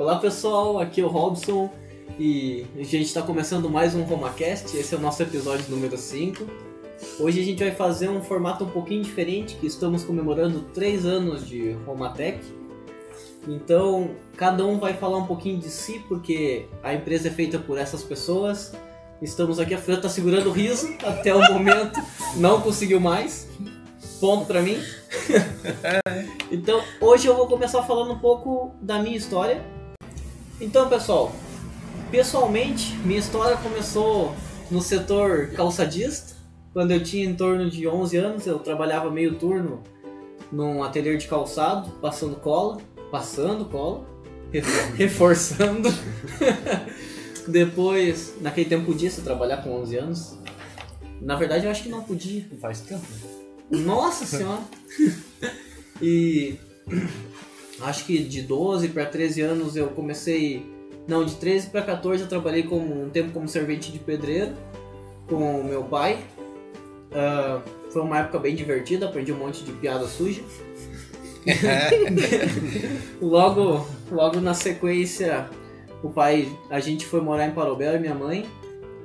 Olá pessoal, aqui é o Robson e a gente está começando mais um RomaCast, esse é o nosso episódio número 5. Hoje a gente vai fazer um formato um pouquinho diferente, que estamos comemorando 3 anos de Romatech. Então, cada um vai falar um pouquinho de si, porque a empresa é feita por essas pessoas. Estamos aqui, a Fran tá segurando o riso até o momento, não conseguiu mais. Ponto pra mim. então, hoje eu vou começar falando um pouco da minha história. Então, pessoal, pessoalmente, minha história começou no setor calçadista. Quando eu tinha em torno de 11 anos, eu trabalhava meio turno num ateliê de calçado, passando cola, passando cola, reforçando. Depois, naquele tempo podia se trabalhar com 11 anos. Na verdade, eu acho que não podia. Faz tempo. Nossa senhora! e acho que de 12 para 13 anos eu comecei. Não, de 13 para 14 eu trabalhei como, um tempo como servente de pedreiro com o meu pai. Uh, foi uma época bem divertida, aprendi um monte de piada suja. logo, logo na sequência, o pai, a gente foi morar em Parobel e minha mãe.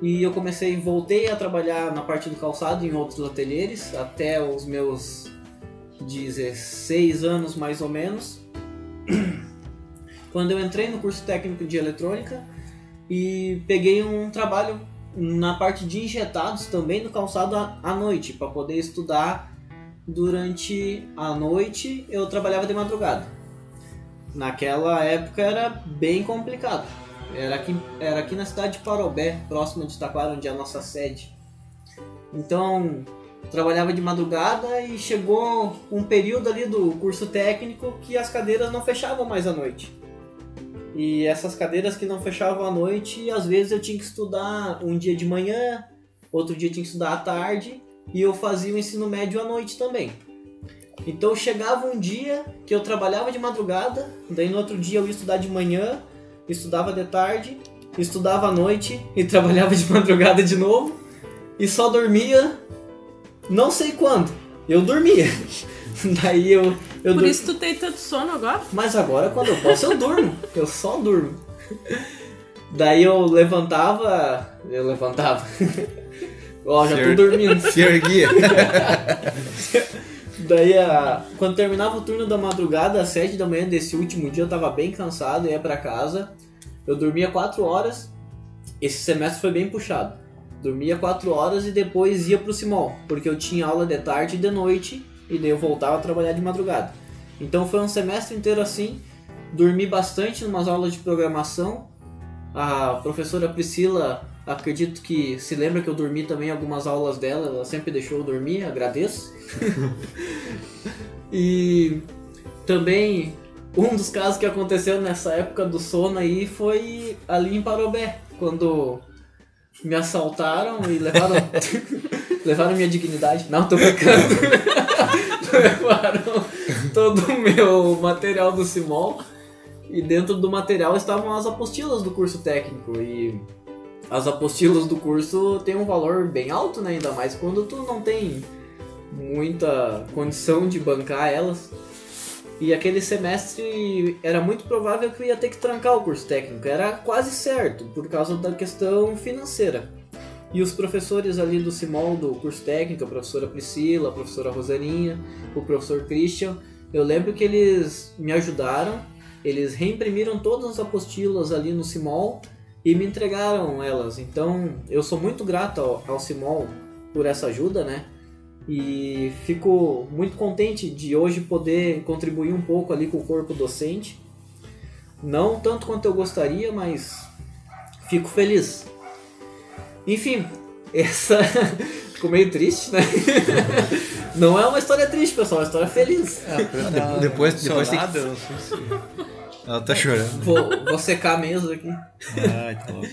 E eu comecei, voltei a trabalhar na parte do calçado em outros ateliês até os meus 16 anos mais ou menos. Quando eu entrei no curso técnico de eletrônica e peguei um trabalho na parte de injetados também no calçado à noite para poder estudar durante a noite. Eu trabalhava de madrugada. Naquela época era bem complicado era aqui, era aqui na cidade de Parobé, próximo de Taquara, onde é a nossa sede. Então, trabalhava de madrugada e chegou um período ali do curso técnico que as cadeiras não fechavam mais à noite. E essas cadeiras que não fechavam à noite, às vezes eu tinha que estudar um dia de manhã, outro dia tinha que estudar à tarde, e eu fazia o ensino médio à noite também. Então chegava um dia que eu trabalhava de madrugada, daí no outro dia eu ia estudar de manhã, estudava de tarde, estudava à noite e trabalhava de madrugada de novo e só dormia não sei quando. Eu dormia. Daí eu. eu Por dur... isso tu tem tanto sono agora? Mas agora quando eu posso eu durmo. Eu só durmo. Daí eu levantava. Eu levantava. Ó, já tô dormindo. Se erguia. Daí, a... quando terminava o turno da madrugada, às 7 da manhã desse último dia, eu tava bem cansado, ia para casa. Eu dormia 4 horas. Esse semestre foi bem puxado. Dormia 4 horas e depois ia pro Simol, porque eu tinha aula de tarde e de noite, e daí eu voltava a trabalhar de madrugada. Então foi um semestre inteiro assim. Dormi bastante em umas aulas de programação. A professora Priscila Acredito que se lembra que eu dormi também algumas aulas dela, ela sempre deixou eu dormir, agradeço. e também um dos casos que aconteceu nessa época do sono aí foi ali em Parobé, quando me assaltaram e levaram levaram minha dignidade. Não, tô brincando. levaram todo o meu material do Simol e dentro do material estavam as apostilas do curso técnico e as apostilas do curso têm um valor bem alto, né? Ainda mais quando tu não tem muita condição de bancar elas. E aquele semestre era muito provável que eu ia ter que trancar o curso técnico, era quase certo, por causa da questão financeira. E os professores ali do Simol do curso técnico, a professora Priscila, a professora Rosarinha, o professor Christian, eu lembro que eles me ajudaram, eles reimprimiram todas as apostilas ali no Simol e me entregaram elas. Então eu sou muito grato ao, ao Simol por essa ajuda, né? E fico muito contente de hoje poder contribuir um pouco ali com o corpo docente. Não tanto quanto eu gostaria, mas fico feliz. Enfim, essa ficou meio triste, né? Não é uma história triste, pessoal, é uma história feliz. É, depois, depois tem que... Ela tá chorando. Vou, vou secar a mesa aqui. Tá louco.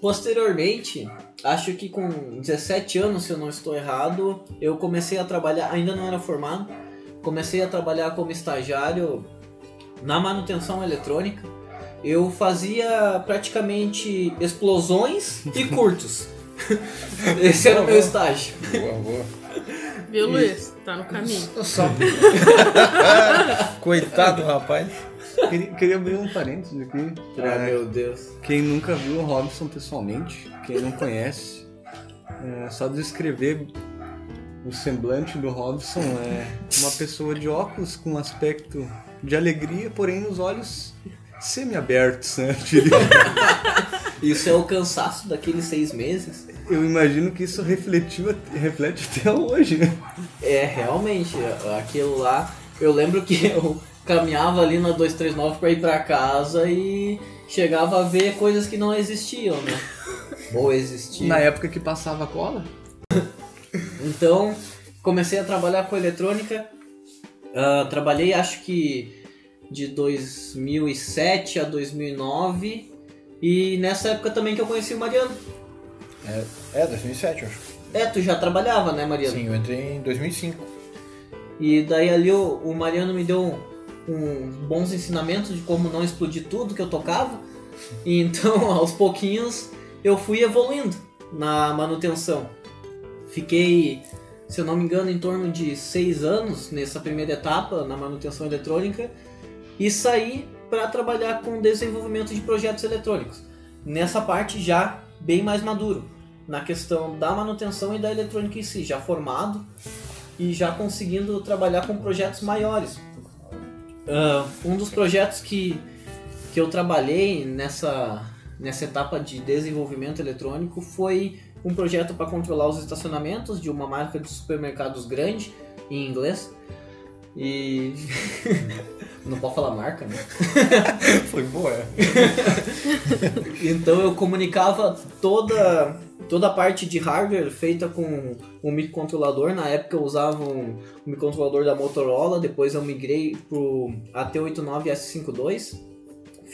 Posteriormente, acho que com 17 anos, se eu não estou errado, eu comecei a trabalhar, ainda não era formado, comecei a trabalhar como estagiário na manutenção eletrônica. Eu fazia praticamente explosões e curtos. Esse era o meu estágio. Boa, boa. Viu, Luiz? Tá no caminho. Só... Coitado do rapaz. Queria, queria abrir um parênteses aqui. Ah, meu Deus. Quem nunca viu o Robson pessoalmente, quem não conhece, é só descrever o semblante do Robson é uma pessoa de óculos com um aspecto de alegria, porém os olhos semi-abertos, né? Isso é o cansaço daqueles seis meses? Eu imagino que isso refletiu, reflete até hoje, né? É, realmente, aquilo lá. Eu lembro que eu caminhava ali na 239 pra ir pra casa e chegava a ver coisas que não existiam, né? Ou existiam. Na época que passava cola. Então, comecei a trabalhar com eletrônica. Ah, trabalhei acho que de 2007 a 2009. E nessa época também que eu conheci o Mariano. É, 2007, eu acho. É, tu já trabalhava, né, Mariano? Sim, eu entrei em 2005. E daí ali o, o Mariano me deu um, bons ensinamentos de como não explodir tudo que eu tocava. E então, aos pouquinhos, eu fui evoluindo na manutenção. Fiquei, se eu não me engano, em torno de seis anos nessa primeira etapa na manutenção eletrônica e saí para trabalhar com desenvolvimento de projetos eletrônicos. Nessa parte já bem mais maduro, na questão da manutenção e da eletrônica em si, já formado e já conseguindo trabalhar com projetos maiores. Ah, um dos projetos que, que eu trabalhei nessa, nessa etapa de desenvolvimento eletrônico foi um projeto para controlar os estacionamentos de uma marca de supermercados grande, em inglês. E. Não pode falar marca, né? Foi boa. Então eu comunicava toda, toda a parte de hardware feita com um microcontrolador. Na época eu usava um, um microcontrolador da Motorola, depois eu migrei pro AT89S52.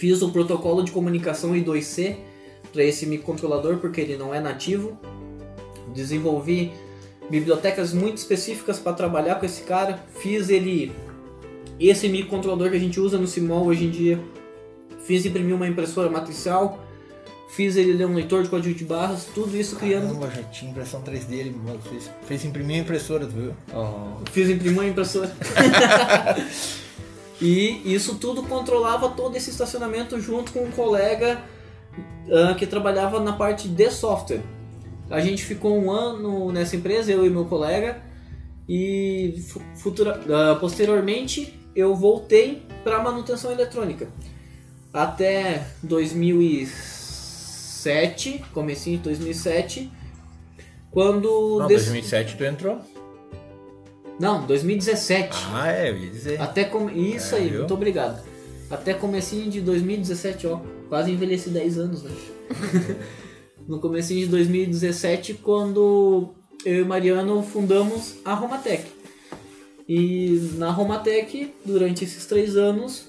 Fiz o protocolo de comunicação I2C para esse microcontrolador porque ele não é nativo. Desenvolvi bibliotecas muito específicas para trabalhar com esse cara. Fiz ele esse microcontrolador que a gente usa no Simol hoje em dia. Fiz imprimir uma impressora matricial. Fiz ele ler um leitor de código de barras. Tudo isso criando. Caramba, já tinha impressão 3D, ele fez, fez imprimir a impressora, tu viu? Fiz imprimir uma impressora. e isso tudo controlava todo esse estacionamento junto com um colega ah, que trabalhava na parte de software. A gente ficou um ano nessa empresa, eu e meu colega, e fu- futura, ah, posteriormente eu voltei para manutenção eletrônica. Até 2007, comecinho de 2007, quando... Não, dec- 2007 tu entrou. Não, 2017. Ah, é, eu ia dizer. Até come... Isso É, aí, viu? muito obrigado. Até comecinho de 2017, ó. Quase envelheci 10 anos, né? no comecinho de 2017, quando eu e Mariano fundamos a Romatec. E na Romatec, durante esses três anos,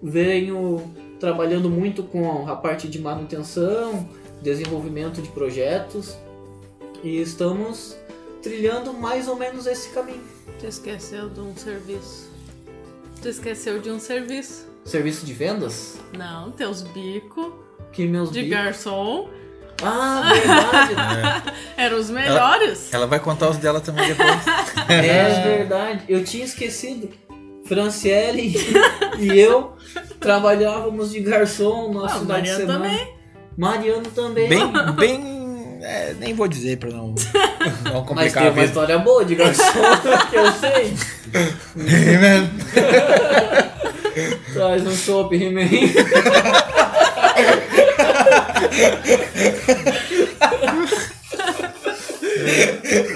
venho trabalhando muito com a parte de manutenção, desenvolvimento de projetos. E estamos trilhando mais ou menos esse caminho. Tu esqueceu de um serviço. Tu esqueceu de um serviço. Serviço de vendas? Não, teus bicos Que meus de bicos- garçom Ah, verdade. eram os melhores. Ela vai contar os dela também depois. é verdade. Eu tinha esquecido. Franciele e eu trabalhávamos de garçom no nosso Ah, final de semana. também. Mariano também. bem, bem. É, nem vou dizer pra não, não Mas complicar tem a uma história boa de garçom que eu sei. He-Man. Traz um chopp, He-Man.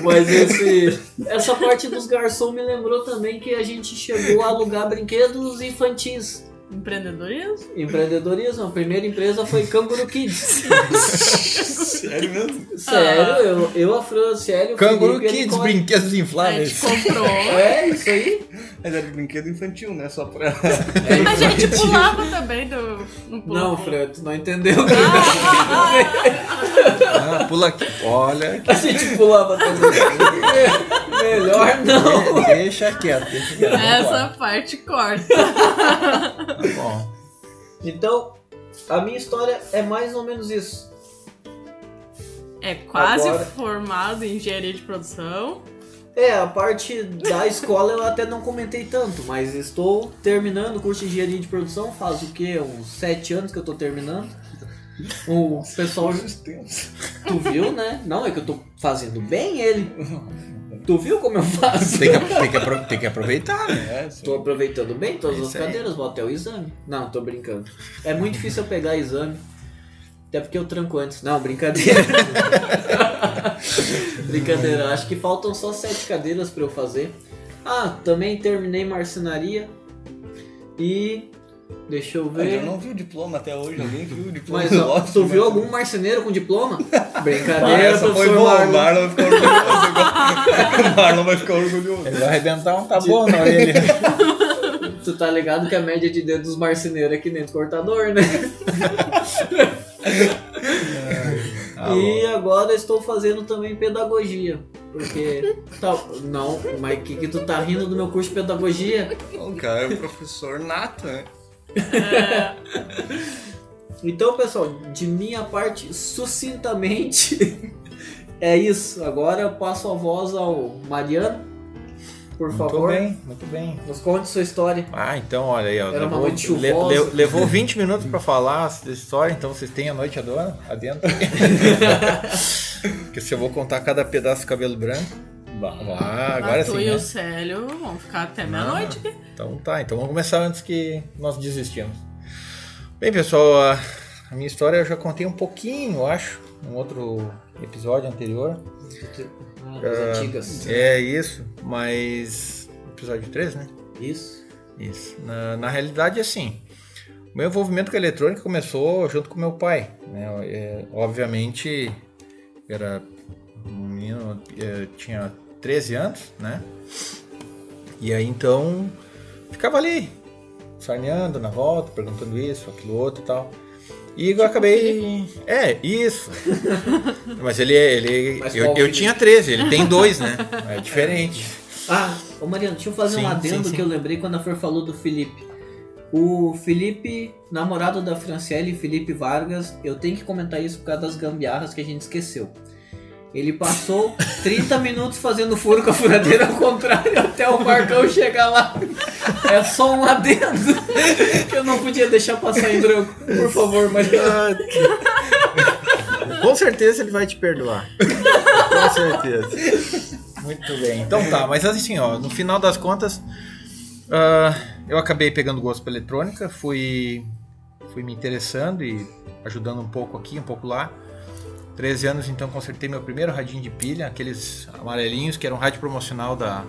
Mas esse, essa parte dos garçons me lembrou também que a gente chegou a alugar brinquedos infantis. Empreendedorismo? Empreendedorismo, a primeira empresa foi Canguru Kids. Sério mesmo? Sério, eu, eu a Franciele, o Canguru Felipe, Kids, brinquedos A gente infláveis. comprou. É, isso aí. Mas era brinquedo infantil, né? Só pra. A gente pulava também do. No pulo Não, Fran, tu não entendeu. Ah, pula aqui. Olha. A gente pulava também. Melhor não. É, deixa quieto, deixa quieto. Essa parte corta. Bom, Então, a minha história é mais ou menos isso. É quase Agora- formado em engenharia de produção. É, a parte da escola eu até não comentei tanto, mas estou terminando o curso de engenharia de produção, faz o quê? Uns sete anos que eu tô terminando. O pessoal. Tu viu, né? Não, é que eu tô fazendo bem ele. Tu viu como eu faço? Tem que, tem que, apro- tem que aproveitar, né? É. Tô aproveitando bem todas É as cadeiras, vou até o exame. Não, tô brincando. É muito difícil eu pegar exame. Até porque eu tranco antes. Não, brincadeira. brincadeira, acho que faltam só sete cadeiras pra eu fazer. Ah, também terminei marcenaria. E. Deixa eu ver. Eu não vi o diploma até hoje, alguém viu o diploma? Mas ó, tu mas- viu algum marceneiro com diploma? Brincadeira, essa foi boa, o Marlon. Marlon vai ficar orgulhoso. O Marlon vai ficar orgulhoso. Ele vai arrebentar um tabu na orelha. Tu tá ligado que a média de dedo dos marceneiros é que nem do cortador, né? Ah, e agora estou fazendo também pedagogia. Porque. Tá, não, mas que, que tu tá rindo do meu curso de pedagogia? O cara é um professor nato, né? Então, pessoal, de minha parte, sucintamente, é isso. Agora eu passo a voz ao Mariano. Por Muito favor, bem, muito bem. nos conte sua história. Ah, então olha aí, ó. Era uma levou, noite chuvosa. le- le- levou 20 minutos pra falar essa história, então vocês têm a noite adora, adentro. Porque se eu vou contar cada pedaço do cabelo branco. Ah, agora a tu sim. e Né? o Célio vão ficar até meia-noite aqui. Então tá, então vamos começar antes que nós desistimos. Bem, pessoal, a, a minha história eu já contei um pouquinho, acho, num outro episódio anterior. Ah, antigas. É isso, mas. Episódio 3, né? Isso. Isso. Na, na realidade, assim, o meu envolvimento com a eletrônica começou junto com meu pai. Né? É, obviamente, era um menino, é, tinha 13 anos, né? E aí então ficava ali, sarneando na volta, perguntando isso, aquilo outro e tal. E eu acabei. É, isso. Mas ele é. Ele, Mas eu, eu tinha 13, ele tem dois, né? É diferente. Ah, ô Mariano, deixa eu fazer Sim, um adendo sim, sim. que eu lembrei quando a Flor falou do Felipe. O Felipe, namorado da Franciele, Felipe Vargas, eu tenho que comentar isso por causa das gambiarras que a gente esqueceu. Ele passou 30 minutos fazendo furo com a furadeira ao contrário até o Marcão chegar lá. É só um adendo que eu não podia deixar passar em branco. Por favor, Mariano. Com certeza ele vai te perdoar. Com certeza. Muito bem. Então tá, mas assim, ó, no final das contas, ah, eu acabei pegando gosto pela eletrônica, fui, fui me interessando e ajudando um pouco aqui, um pouco lá. 13 anos, então, consertei meu primeiro radinho de pilha, aqueles amarelinhos, que era um rádio promocional da.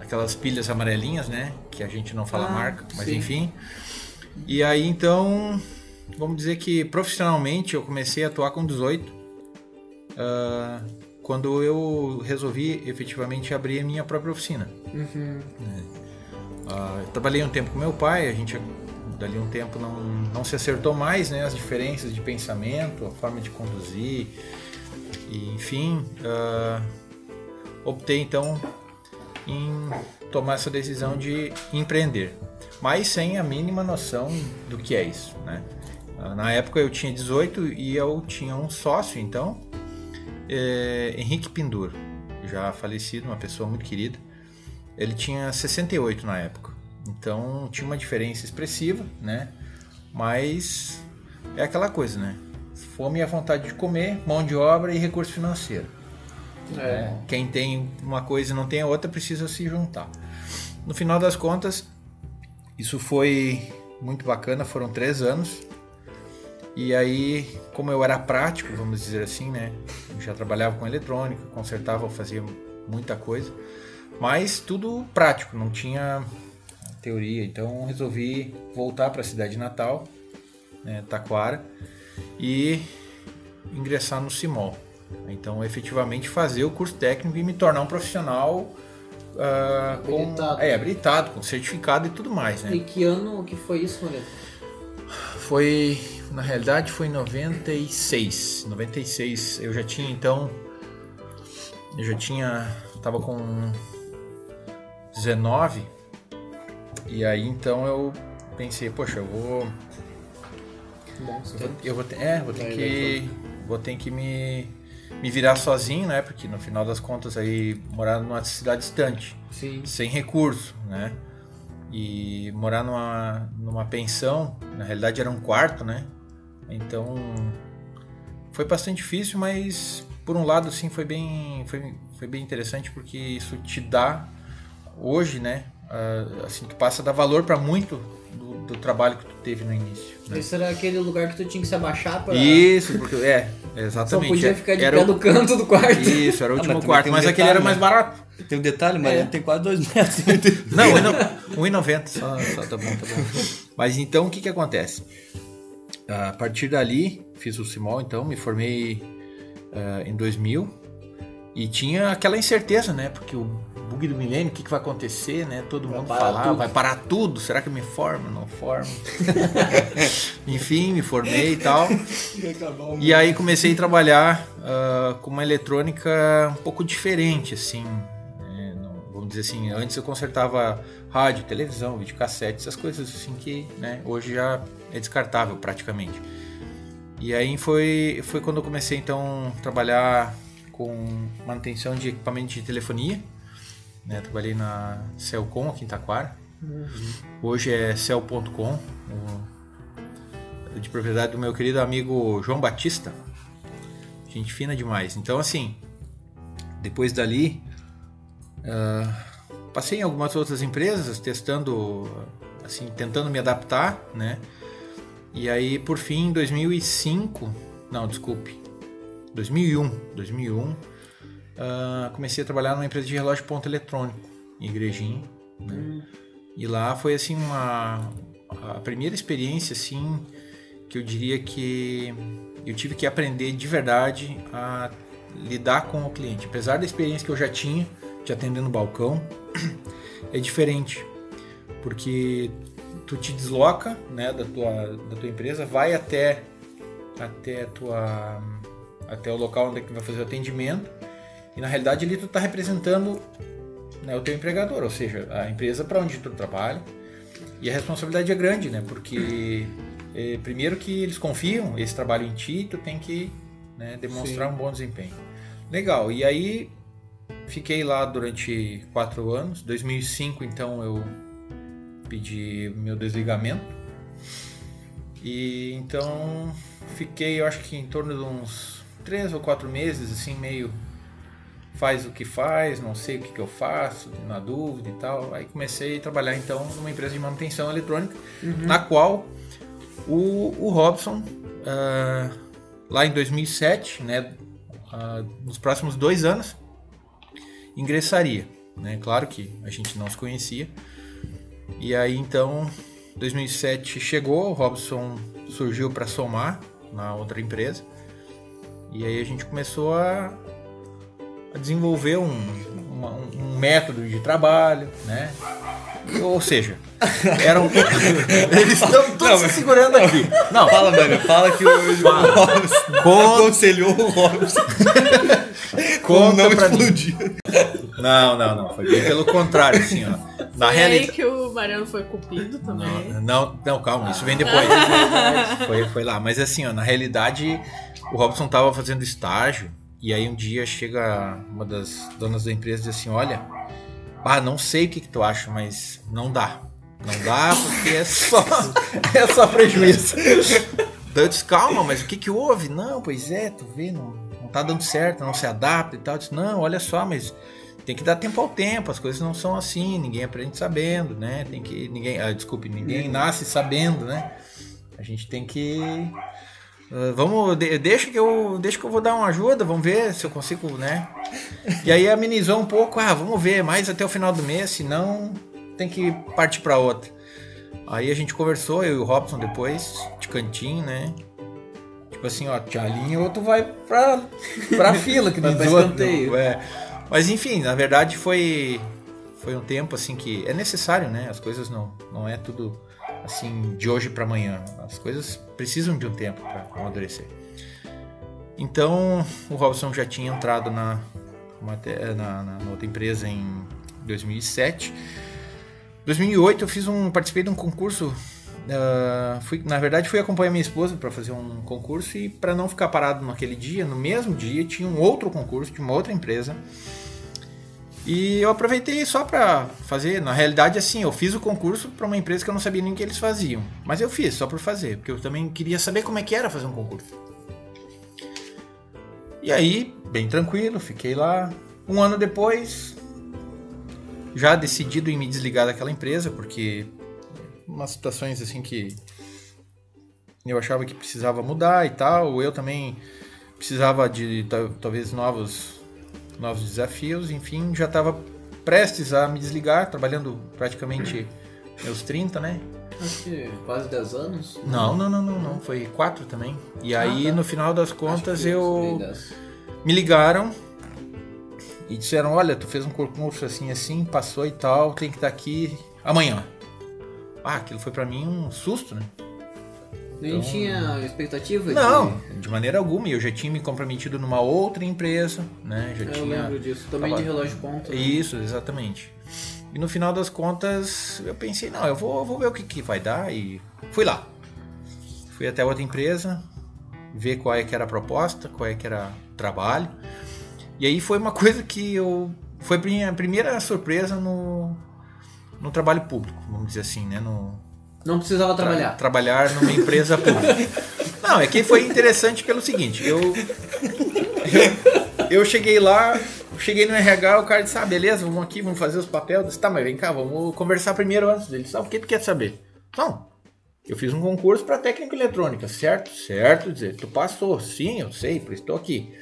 Aquelas pilhas amarelinhas, né? Que a gente não fala Ah, marca, mas sim. enfim. E aí, então, vamos dizer que profissionalmente eu comecei a atuar com 18. ah, quando eu resolvi efetivamente abrir a minha própria oficina. Uhum. Eu trabalhei um tempo com meu pai, a gente dali um tempo não, não se acertou mais, né? As diferenças de pensamento, a forma de conduzir, e, enfim, ah, optei então em tomar essa decisão de empreender, mas sem a mínima noção do que é isso, né? Ah, Na época eu tinha 18 e eu tinha um sócio, então, eh, Henrique Pindur, já falecido, uma pessoa muito querida. Ele tinha 68 na época. Então tinha uma diferença expressiva, né? Mas é aquela coisa, né? Fome e a vontade de comer, mão de obra e recurso financeiro. né? Quem tem uma coisa e não tem a outra precisa se juntar. No final das contas, isso foi muito bacana, foram três anos. E aí, como eu era prático, vamos dizer assim, né? Eu já trabalhava com eletrônica, consertava, fazia muita coisa. Mas tudo prático, não tinha teoria. Então resolvi voltar para a cidade natal, né, Taquara, e ingressar no CIMOL. Então efetivamente fazer o curso técnico e me tornar um profissional com, Habilitado. é, habilitado, com certificado e tudo mais. Né? E que ano que foi isso, Mariano? Foi, na realidade, foi em 96. 96. Eu já tinha então. Eu já tinha. Tava com 19. E aí então eu pensei, poxa, eu vou. Bom, Eu vou, eu vou ter, é, vou ter Vai, que. Vou ter que me, me virar sozinho, né? Porque no final das contas aí morar numa cidade distante, Sim. sem recurso, né? E morar numa, numa pensão, na realidade era um quarto, né? Então foi bastante difícil, mas por um lado assim foi bem foi, foi bem interessante porque isso te dá hoje, né? Ah, assim tu passa a dar valor para muito do, do trabalho que tu teve no início. Né? Esse era aquele lugar que tu tinha que se abaixar pra. Isso, porque é Só exatamente. podia ficar de era pé o- do canto do quarto. Isso, era o Ah, último mas também quarto, um mas aquele detalhe, era mais né? barato. Tem um detalhe, mas É. ele tem quase dois metros. Não, 1,90 só, só tá bom, tá bom. Mas então o que que acontece? A partir dali, fiz o Simol, então, me formei ah, em 2000 e tinha aquela incerteza, né? Porque o bug do milênio, o que, que vai acontecer, né? Todo Vai mundo tudo. vai parar tudo, será que eu me formo? Não formo? Enfim, me formei e tal. E aí comecei a trabalhar ah, com uma eletrônica um pouco diferente, assim. né? Não- vamos dizer assim, antes eu consertava rádio, televisão, videocassete, essas coisas assim que né, hoje já é descartável praticamente. E aí foi, foi quando eu comecei então a trabalhar com manutenção de equipamento de telefonia. Né? Trabalhei na Celcom aqui em Taquara. Hoje é cel.com, de propriedade do meu querido amigo João Batista. Gente fina demais. Então, assim, depois dali, ah, passei em algumas outras empresas, testando, assim, tentando me adaptar, né? E aí, por fim, em 2005, não, desculpe, 2001, 2001, ah, comecei a trabalhar numa empresa de relógio ponto eletrônico, em Igrejinha, né? E lá foi, assim, uma... a primeira experiência, assim, que eu diria que eu tive que aprender de verdade a lidar com o cliente. Apesar da experiência que eu já tinha de atender no balcão, é diferente, porque tu te desloca, né, da tua, da tua empresa, vai até até a tua até o local onde é que vai fazer o atendimento e na realidade ali tu está representando né, o teu empregador, ou seja, a empresa para onde tu trabalha e a responsabilidade é grande, né, porque eh, primeiro que eles confiam esse trabalho em ti, tu tem que né, demonstrar um bom desempenho. Legal. E aí fiquei lá durante quatro anos. 2005 então eu pedi meu desligamento e então fiquei, eu acho que em torno de uns três ou quatro meses assim meio faz o que faz, não sei o que, que eu faço, na dúvida e tal. Aí comecei a trabalhar então numa empresa de manutenção eletrônica, na qual o, o Robson, ah, lá em 2007, né, ah, nos próximos dois anos, ingressaria. Né? Claro que a gente não se conhecia. E aí então, 2007 chegou, o Robson surgiu para somar na outra empresa. E aí a gente começou a desenvolver um, uma- um- método de trabalho, né? Ou seja, era um... Eles estão todos se segurando aqui. Não, Fala, mano, fala que o, o Robson Conta- aconselhou o Robson Conta não mim. explodir. Não, não, não. Foi bem pelo contrário, assim, ó. Na Foi realidade. que o Mariano foi cupido também. Não, não, não, calma, isso vem depois. foi, foi lá. Mas assim, ó, na realidade, o Robson tava fazendo estágio e aí um dia chega uma das donas da empresa e diz assim, olha, ah, não sei o que, que tu acha, mas não dá. Não dá porque é só, é só prejuízo. Daí eu disse, calma, mas o que que houve? Não, pois é, tu vê, não, não tá dando certo, não se adapta e tal. Eu disse, não, olha só, mas tem que dar tempo ao tempo, as coisas não são assim, ninguém aprende sabendo, né? Tem que. Ninguém. Ah, desculpe, ninguém nasce sabendo, né? A gente tem que. Ah, vamos, de- deixa que eu, deixa que eu vou dar uma ajuda, vamos ver se eu consigo, né? E aí amenizou um pouco, ah, vamos ver mais até o final do mês, senão tem que partir para outra. Aí a gente conversou, eu e o Robson depois, de cantinho, né? Tipo assim, ó, te alinha ou tu vai pra, pra fila, que Vai nem pra diz o outro. escanteio. É. Mas enfim, na verdade foi foi um tempo assim que é necessário, né? As coisas não não é tudo assim de hoje para amanhã. As coisas precisam de um tempo para amadurecer. Então, o Robson já tinha entrado na mate- na, na- na outra empresa em 2007. 2008 eu fiz um participei de um concurso ah, fui, na verdade, fui acompanhar minha esposa para fazer um concurso e para não ficar parado naquele dia, no mesmo dia tinha um outro concurso de uma outra empresa. E eu aproveitei só para fazer. Na realidade, assim, eu fiz o concurso para uma empresa que eu não sabia nem o que eles faziam. Mas eu fiz só por fazer, porque eu também queria saber como é que era fazer um concurso. E aí, bem tranquilo, fiquei lá. Um ano depois, já decidido em me desligar daquela empresa, porque umas situações assim que eu achava que precisava mudar e tal. Eu também precisava de ta- talvez novos, novos desafios. Enfim, já estava prestes a me desligar, trabalhando praticamente meus 30, né? Acho que quase 10 anos. Não, não, não, não, não. Foi quatro também. E aí, tá. no final das contas, eu bem 10. me ligaram e disseram: Olha, tu fez um concurso assim, assim, passou e tal, tem que estar aqui amanhã. Ah, aquilo foi pra mim um susto, né? Nem Então- tinha expectativa de... Não, de maneira alguma. Eu já tinha me comprometido numa outra empresa, né? Já Eu tinha. lembro disso. Também Tava- de relógio ponta. né? Isso, exatamente. E no final das contas, eu pensei, não, eu vou, vou ver o que, que vai dar e fui lá. Fui até outra empresa, ver qual é que era a proposta, qual é que era o trabalho. E aí foi uma coisa que eu... Foi a minha primeira surpresa no, no trabalho público, vamos dizer assim, né? No, Não precisava tra- trabalhar. trabalhar numa empresa pública. Não, é que foi interessante pelo seguinte, eu, eu, eu cheguei lá, cheguei no RH, o cara disse, ah, beleza, vamos aqui, vamos fazer os papéis. Eu disse, tá, mas vem cá, vamos conversar primeiro antes dele. Sabe o que tu quer saber? Não, eu fiz um concurso para técnica eletrônica, certo? Certo, dizer, tu passou, sim, eu sei, por isso estou aqui.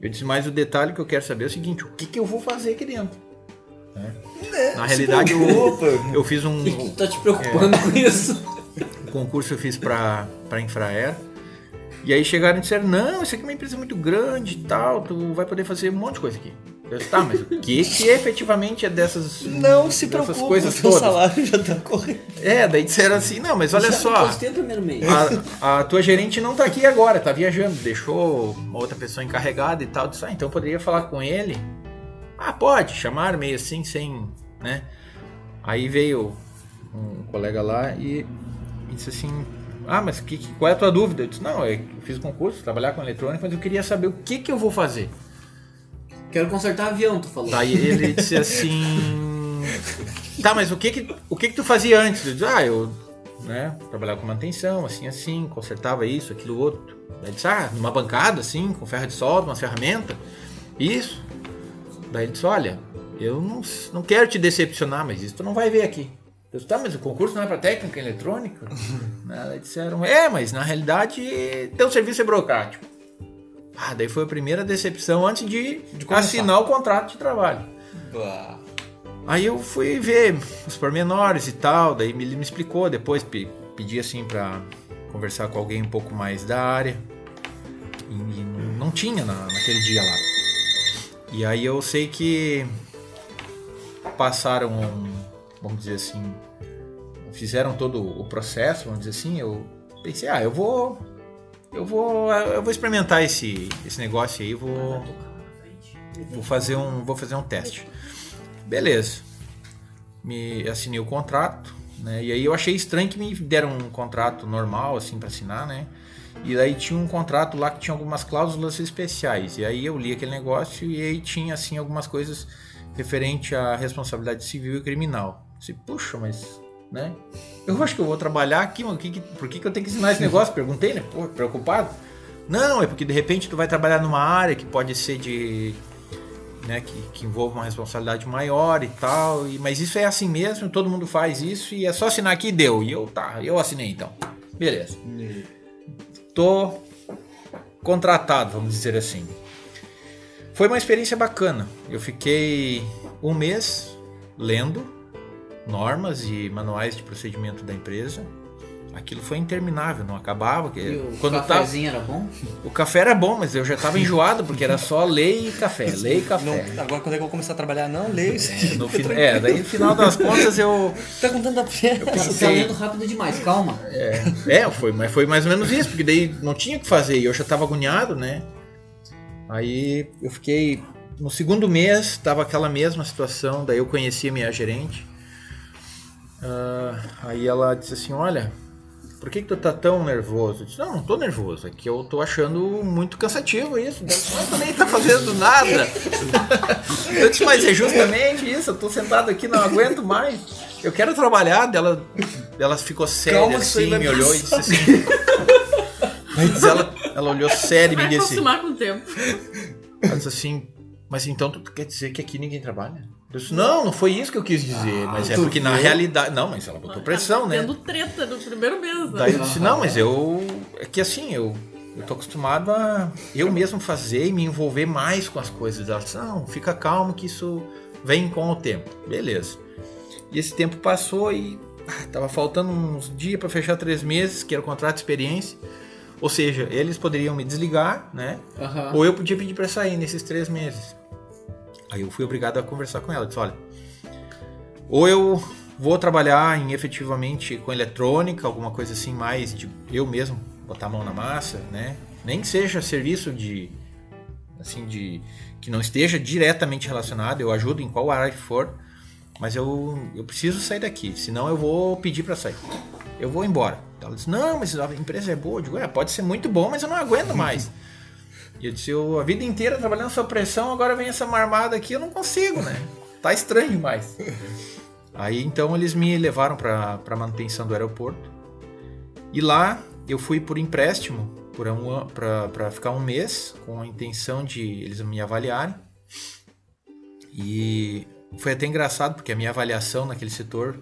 Eu disse, mas o detalhe que eu quero saber é o seguinte, o que, que eu vou fazer aqui dentro? Né? Na realidade, eu, eu fiz um, que, tá te preocupando com isso? o concurso eu fiz para para Infraero. E aí chegaram e disseram: Não, isso aqui é uma empresa muito grande e tal, tu vai poder fazer um monte de coisa aqui. Eu disse: Tá, mas o que, que efetivamente é dessas, Não se dessas preocupe, coisas o seu todas? salário já tá correndo. É, daí disseram assim: Não, mas olha Já só, primeiro mês. a, a tua gerente não tá aqui agora, tá viajando, deixou uma outra pessoa encarregada e tal. Eu Disse, ah, então eu poderia falar com ele? Ah, pode, chamaram meio assim, sem, né? Aí veio um colega lá e disse assim, ah, mas que, que- qual é a tua dúvida? Eu disse, não, eu fiz concurso, trabalhar com eletrônica, mas eu queria saber o que que eu vou fazer. Quero consertar avião, tu falou. Daí ele disse assim, tá, mas o que que, o que que tu fazia antes? Eu disse, ah, eu, né, trabalhava com manutenção, assim, assim, consertava isso, aquilo, outro. Daí ele disse, ah, numa bancada, assim, com ferro de solda, uma ferramenta, isso. Daí ele disse, olha, eu não, não quero te decepcionar, mas isso tu não vai ver aqui. Eu disse, tá, mas o concurso não é para técnica eletrônica? Daí disseram, é, mas na realidade teu serviço é burocrático. Ah, daí foi a primeira decepção antes de, começar. assinar o contrato de trabalho. Bah. Aí eu fui ver os pormenores e tal, daí ele me explicou, depois pe- pedi assim pra conversar com alguém um pouco mais da área. E, não, não tinha na- naquele dia lá. E aí eu sei que passaram, vamos dizer assim, fizeram todo o processo, vamos dizer assim, eu pensei, ah, eu vou eu vou eu vou experimentar esse esse negócio aí, vou vou fazer um vou fazer um teste. Beleza. Me assinei o contrato, né? E aí eu achei estranho que me deram um contrato normal assim para assinar, né? E daí tinha um contrato lá que tinha algumas cláusulas especiais. E aí eu li aquele negócio e aí tinha assim algumas coisas referente à responsabilidade civil e criminal. Disse, puxa, mas né? Eu acho que eu vou trabalhar aqui, mano. Que que- por que, que eu tenho que ensinar esse negócio? Perguntei, né? Pô, preocupado. Não, é porque de repente tu vai trabalhar numa área que pode ser de. Né, que, que envolva uma responsabilidade maior e tal. E, mas isso é assim mesmo, todo mundo faz isso e é só assinar aqui e deu. E eu tá, eu assinei então. Beleza. Tô contratado, vamos dizer assim. Foi uma experiência bacana. Eu fiquei um mês lendo normas e manuais de procedimento da empresa. Aquilo foi interminável, não acabava. que- E o Quando tava, cafezinho era bom? o café era bom, mas eu já estava enjoado porque era só lei e café, lei e café. Não, agora quando é que eu vou começar a trabalhar? Não, leio isso aqui. No fin- é, daí no final das contas eu Tá com tanta pressa. Tá, tá lendo rápido demais, calma. É, foi, mas foi mais ou menos isso, porque daí não tinha o que fazer e eu já tava agoniado, né? Aí eu fiquei. No segundo mês, tava aquela mesma situação, daí eu conheci a minha gerente. Ah, aí ela disse assim: Olha, por que, que tu tá tão nervoso? Eu disse, não, não tô nervoso, é que eu tô achando muito cansativo isso. Mas também tá fazendo nada. Eu disse, mas é justamente isso, eu tô sentado aqui, não aguento mais. Eu quero trabalhar, ela, ela ficou séria Calma assim, vai me olhou e disse assim. Mas ela, ela olhou séria e me Vai disse. acostumar com o tempo. Ela disse assim, mas então tu quer dizer que aqui ninguém trabalha? Eu disse, não, não foi isso que eu quis dizer, mas é porque na viu? realidade. Não, mas ela botou pressão, né? Tendo treta no primeiro mês, né? Daí eu disse, não, mas eu. É que assim, eu, eu tô acostumado a eu mesmo fazer e me envolver mais com as coisas. Ela disse, não, fica calmo que isso vem com o tempo. Beleza. E esse tempo passou e ah, tava faltando uns dias para fechar três meses, que era o contrato de experiência. Ou seja, eles poderiam me desligar, né? Aham. Ou eu podia pedir para sair nesses três meses. Aí eu fui obrigado a conversar com ela. Disse, olha, ou eu vou trabalhar em efetivamente com eletrônica, alguma coisa assim mais de eu mesmo botar a mão na massa, né? Nem que seja serviço de assim de que não esteja diretamente relacionado, eu ajudo em qual área for, mas eu, eu preciso sair daqui, senão eu vou pedir para sair. Eu vou embora. Ela disse: "Não, mas a empresa é boa". Eu digo: "É, pode ser muito bom, mas eu não aguento mais". E eu disse: "Eu a vida inteira trabalhando sob pressão, agora vem essa marmada aqui, eu não consigo, né? Tá estranho demais". Aí então eles me levaram para a manutenção do aeroporto. E lá eu fui por empréstimo para ficar um mês, com a intenção de eles me avaliarem. E foi até engraçado, porque a minha avaliação naquele setor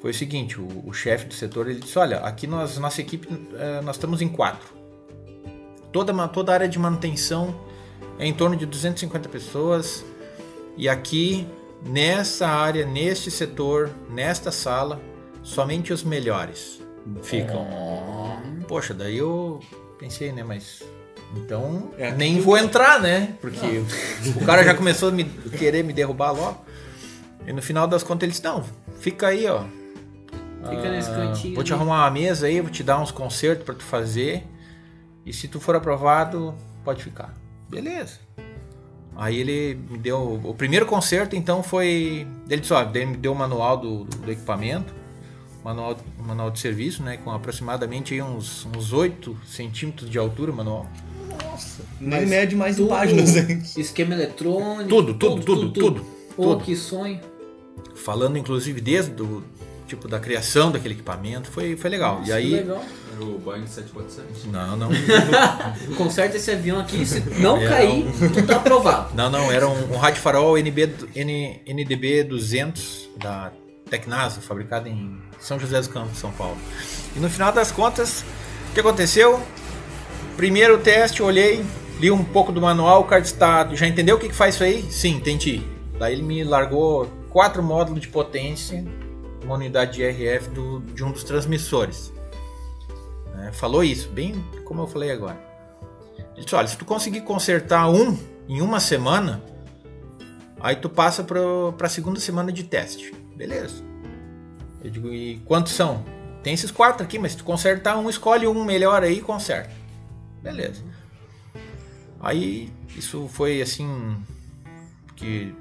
foi o seguinte: o, o chefe do setor ele disse: Olha, aqui nós, nossa equipe eh, nós estamos em quatro. Toda, toda a área de manutenção é em torno de 250 pessoas. E aqui, nessa área, neste setor, nesta sala, somente os melhores ficam. Poxa, daí eu pensei, né, mas. Então, É nem vou entrar, né? Porque o cara já começou a me, querer me derrubar logo. E no final das contas ele disse: Não, fica aí, ó. Fica nesse Ah, cantinho Vou te ali." arrumar uma mesa aí, vou te dar uns concertos pra tu fazer. E se tu for aprovado, pode ficar. Beleza. Aí ele me deu. O primeiro concerto, então, foi. Ele disse, ó, ele me deu o manual do, do equipamento, manual, manual de serviço, né? Com aproximadamente aí uns, uns 8 centímetros de altura o manual. Nem Mas mede mais tudo- páginas, hein? Esquema eletrônico. Tudo, tudo, tudo, tudo, Pô, tudo. que sonho. Falando inclusive desde do tipo da criação daquele equipamento, foi, foi legal. e Que aí. legal. Era o Boeing 747. Não, não. Conserta esse avião aqui, se não É, cair, tu tá aprovado. Não, não, era um, um rádio farol NB, N, NDB 200 da Tecnasa, fabricado em São José dos Campos, São Paulo. E no final das contas, o que aconteceu? Primeiro teste, olhei, li um pouco do manual, o cara tá, já entendeu o que, que faz isso aí? Sim, entendi. Daí ele me largou quatro módulos de potência, uma unidade de RF do, de um dos transmissores. Né? Falou isso, bem como eu falei agora. Ele disse, olha, se tu conseguir consertar um em uma semana, aí tu passa para a segunda semana de teste. Beleza. Eu digo, e quantos são? Tem esses quatro aqui, mas se tu consertar um, escolhe um melhor aí e conserta. Beleza. Aí isso foi assim, que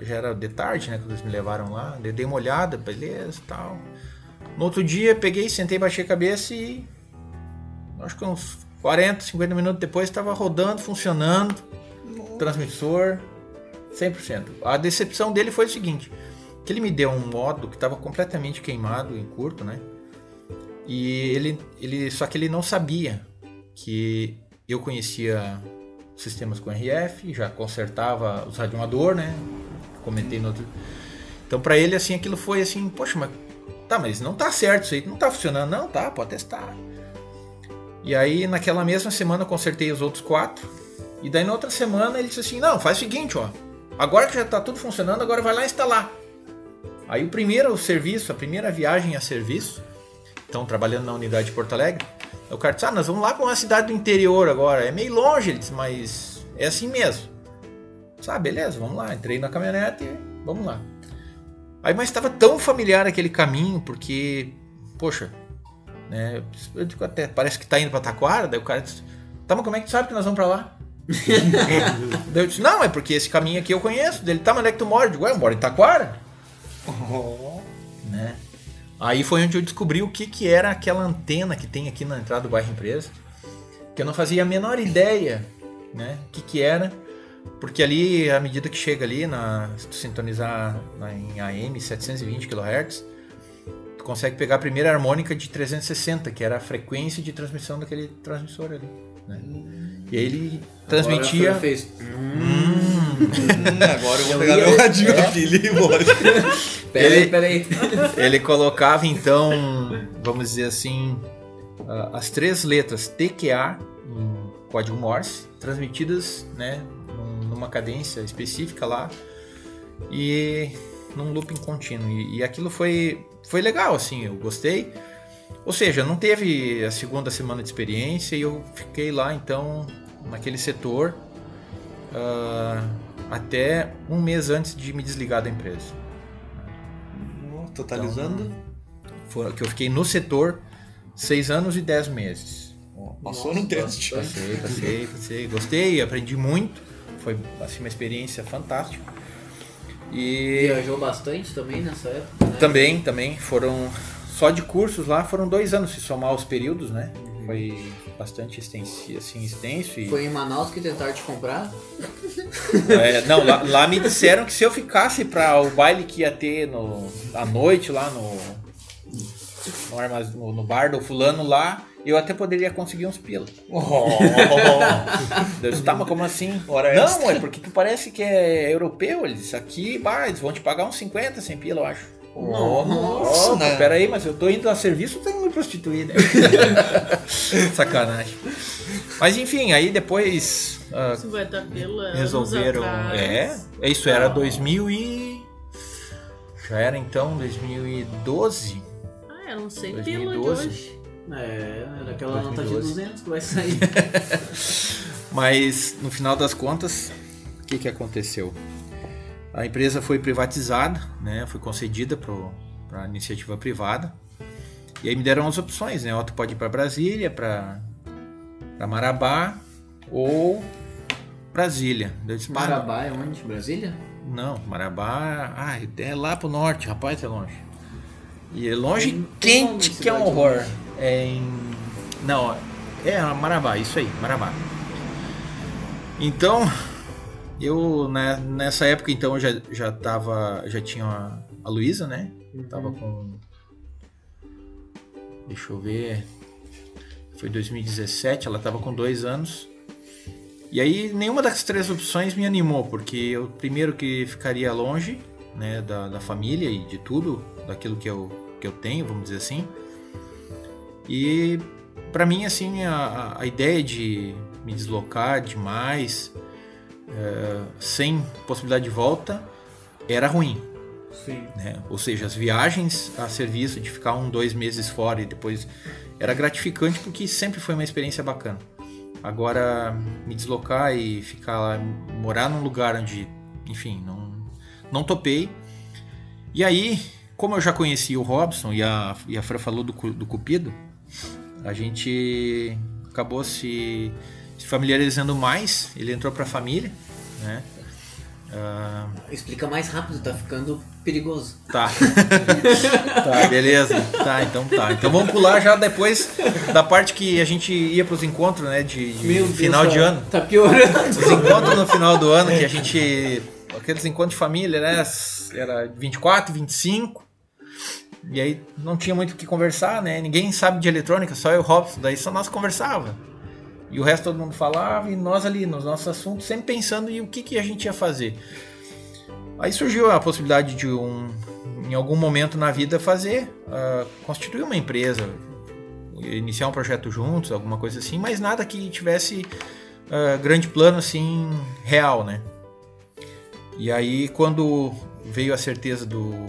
já era de tarde, né, quando eles me levaram lá, eu dei uma olhada, beleza, tal. No outro dia peguei, sentei, baixei a cabeça e acho que uns 40, 50 minutos depois estava rodando, funcionando, transmissor 100%. A decepção dele foi o seguinte, que ele me deu um módulo que estava completamente queimado em curto, né? E ele, ele só que ele não sabia que eu conhecia sistemas com RF, já consertava os radioamador, né? Comentei no outro. Então para ele assim aquilo foi assim, poxa, mas tá, mas não tá certo isso aí, não tá funcionando, não, tá, pode testar. E aí naquela mesma semana eu consertei os outros quatro. E daí na outra semana ele disse assim, não, faz o seguinte, ó, agora que já tá tudo funcionando, agora vai lá instalar. Aí o primeiro serviço, a primeira viagem a serviço, estão trabalhando na unidade de Porto Alegre. O cara disse, ah, nós vamos lá para uma cidade do interior agora. É meio longe, ele disse, mas é assim mesmo. Disse, ah, beleza, vamos lá. Entrei na caminhonete e vamos lá. Aí, mas estava tão familiar aquele caminho, porque, poxa, né, eu digo até, parece que tá indo para Taquara, daí o cara disse, tá, mas como é que tu sabe que nós vamos para lá? daí eu disse, não, é porque esse caminho aqui eu conheço. Dele, tá, mas onde é que tu mora? Eu digo, ué, eu moro em Taquara. Né? Aí foi onde eu descobri o que, que era aquela antena que tem aqui na entrada do bairro Empresa. Que eu não fazia a menor ideia né, o que, que era. Porque ali, à medida que chega ali, na, se tu sintonizar na, em AM 720 kHz, tu consegue pegar a primeira harmônica de 360, que era a frequência de transmissão daquele transmissor ali. Né? E aí ele transmitia. Agora fez. Hum, agora eu vou Eu pegar ia- meu radinho É. aqui. Peraí, Ele- peraí. Ele colocava então, vamos dizer assim, ah, as três letras TQA em código Morse, transmitidas né, numa cadência específica lá e num looping contínuo. E, e aquilo foi, foi legal, assim, eu gostei. Ou seja, não teve a segunda semana de experiência e eu fiquei lá então naquele setor ah, até um mês antes de me desligar da empresa. Totalizando. Foi que eu fiquei no setor seis anos e dez meses. Passou no teste. Passei, passei, passei. Gostei, aprendi muito. Foi assim, uma experiência fantástica. E Viajou bastante também nessa época. Né? também, também foram só de cursos lá foram dois anos se somar os períodos, né? Foi bastante extenso, assim, extenso e Foi em Manaus que tentaram te comprar? É, não, lá, lá me disseram que se eu ficasse para o baile que ia ter no, à noite lá no, no- no bar do fulano lá, eu até poderia conseguir uns pila. Eu disse, tá, mas como assim? Hora não, extra. é porque tu parece que é europeu. Eles aqui, bah, eles vão te pagar uns 50, 100 pila, eu acho. Nossa, Oh, né? Pera aí, mas eu tô indo a serviço, tenho que me prostituir, né? Sacanagem. Mas enfim, aí depois ah, 50 pila. resolveram. anos É, atrás. isso era 2000 e. Já era então 2012. Ah, eram 100 pila de 2012. hoje. É, era aquela nota de 2012. 200 que vai sair. Mas no final das contas, o que, que aconteceu? A empresa foi privatizada, né? Foi concedida para a iniciativa privada. E aí me deram as opções, né? Ó, tu pode ir para Brasília, para Marabá ou Brasília. Disse, "Bah, Marabá é onde? Brasília? Não, Marabá, ah, é lá pro norte, rapaz, é longe. E é longe nome quente que é um horror. É em. Não, é Marabá, isso aí, Marabá. Então, eu né, nessa época então eu já, já tava. Já tinha a, a Luísa, né? Tava com. Deixa eu ver. Foi 2017, ela tava com dois anos. E aí nenhuma das três opções me animou, porque eu primeiro que ficaria longe né, da, da família e de tudo, daquilo que eu, que eu tenho, vamos dizer assim. E para mim, assim, a- a, ideia de me deslocar demais, eh, sem possibilidade de volta, era ruim. Sim. né? Ou seja, as viagens a serviço de ficar um, dois meses fora e depois era gratificante porque sempre foi uma experiência bacana. Agora, me deslocar e ficar lá, morar num lugar onde, enfim, não, não topei. E aí, como eu já conhecia o Robson e a, e a Fran falou do, do Cupido, a gente acabou se, se familiarizando mais. Ele entrou pra família, né? Ah, Explica mais rápido, tá ficando perigoso. Tá. tá, beleza. Tá, então tá. Então vamos pular já depois da parte que a gente ia pros encontros, né? De, de final tá, de ano. Tá piorando. Os encontros no final do ano que a gente. Aqueles encontros de família, né? Era 24, 25. E aí não tinha muito o que conversar, né? Ninguém sabe de eletrônica, só eu e o Robson. Daí só nós conversava. E o resto todo mundo falava e nós ali nos nossos assuntos, sempre pensando em o que, que a gente ia fazer. Aí surgiu a possibilidade de um, em algum momento na vida fazer, ah, constituir uma empresa, iniciar um projeto juntos, alguma coisa assim, mas nada que tivesse ah, grande plano assim real, né? E aí quando veio a certeza do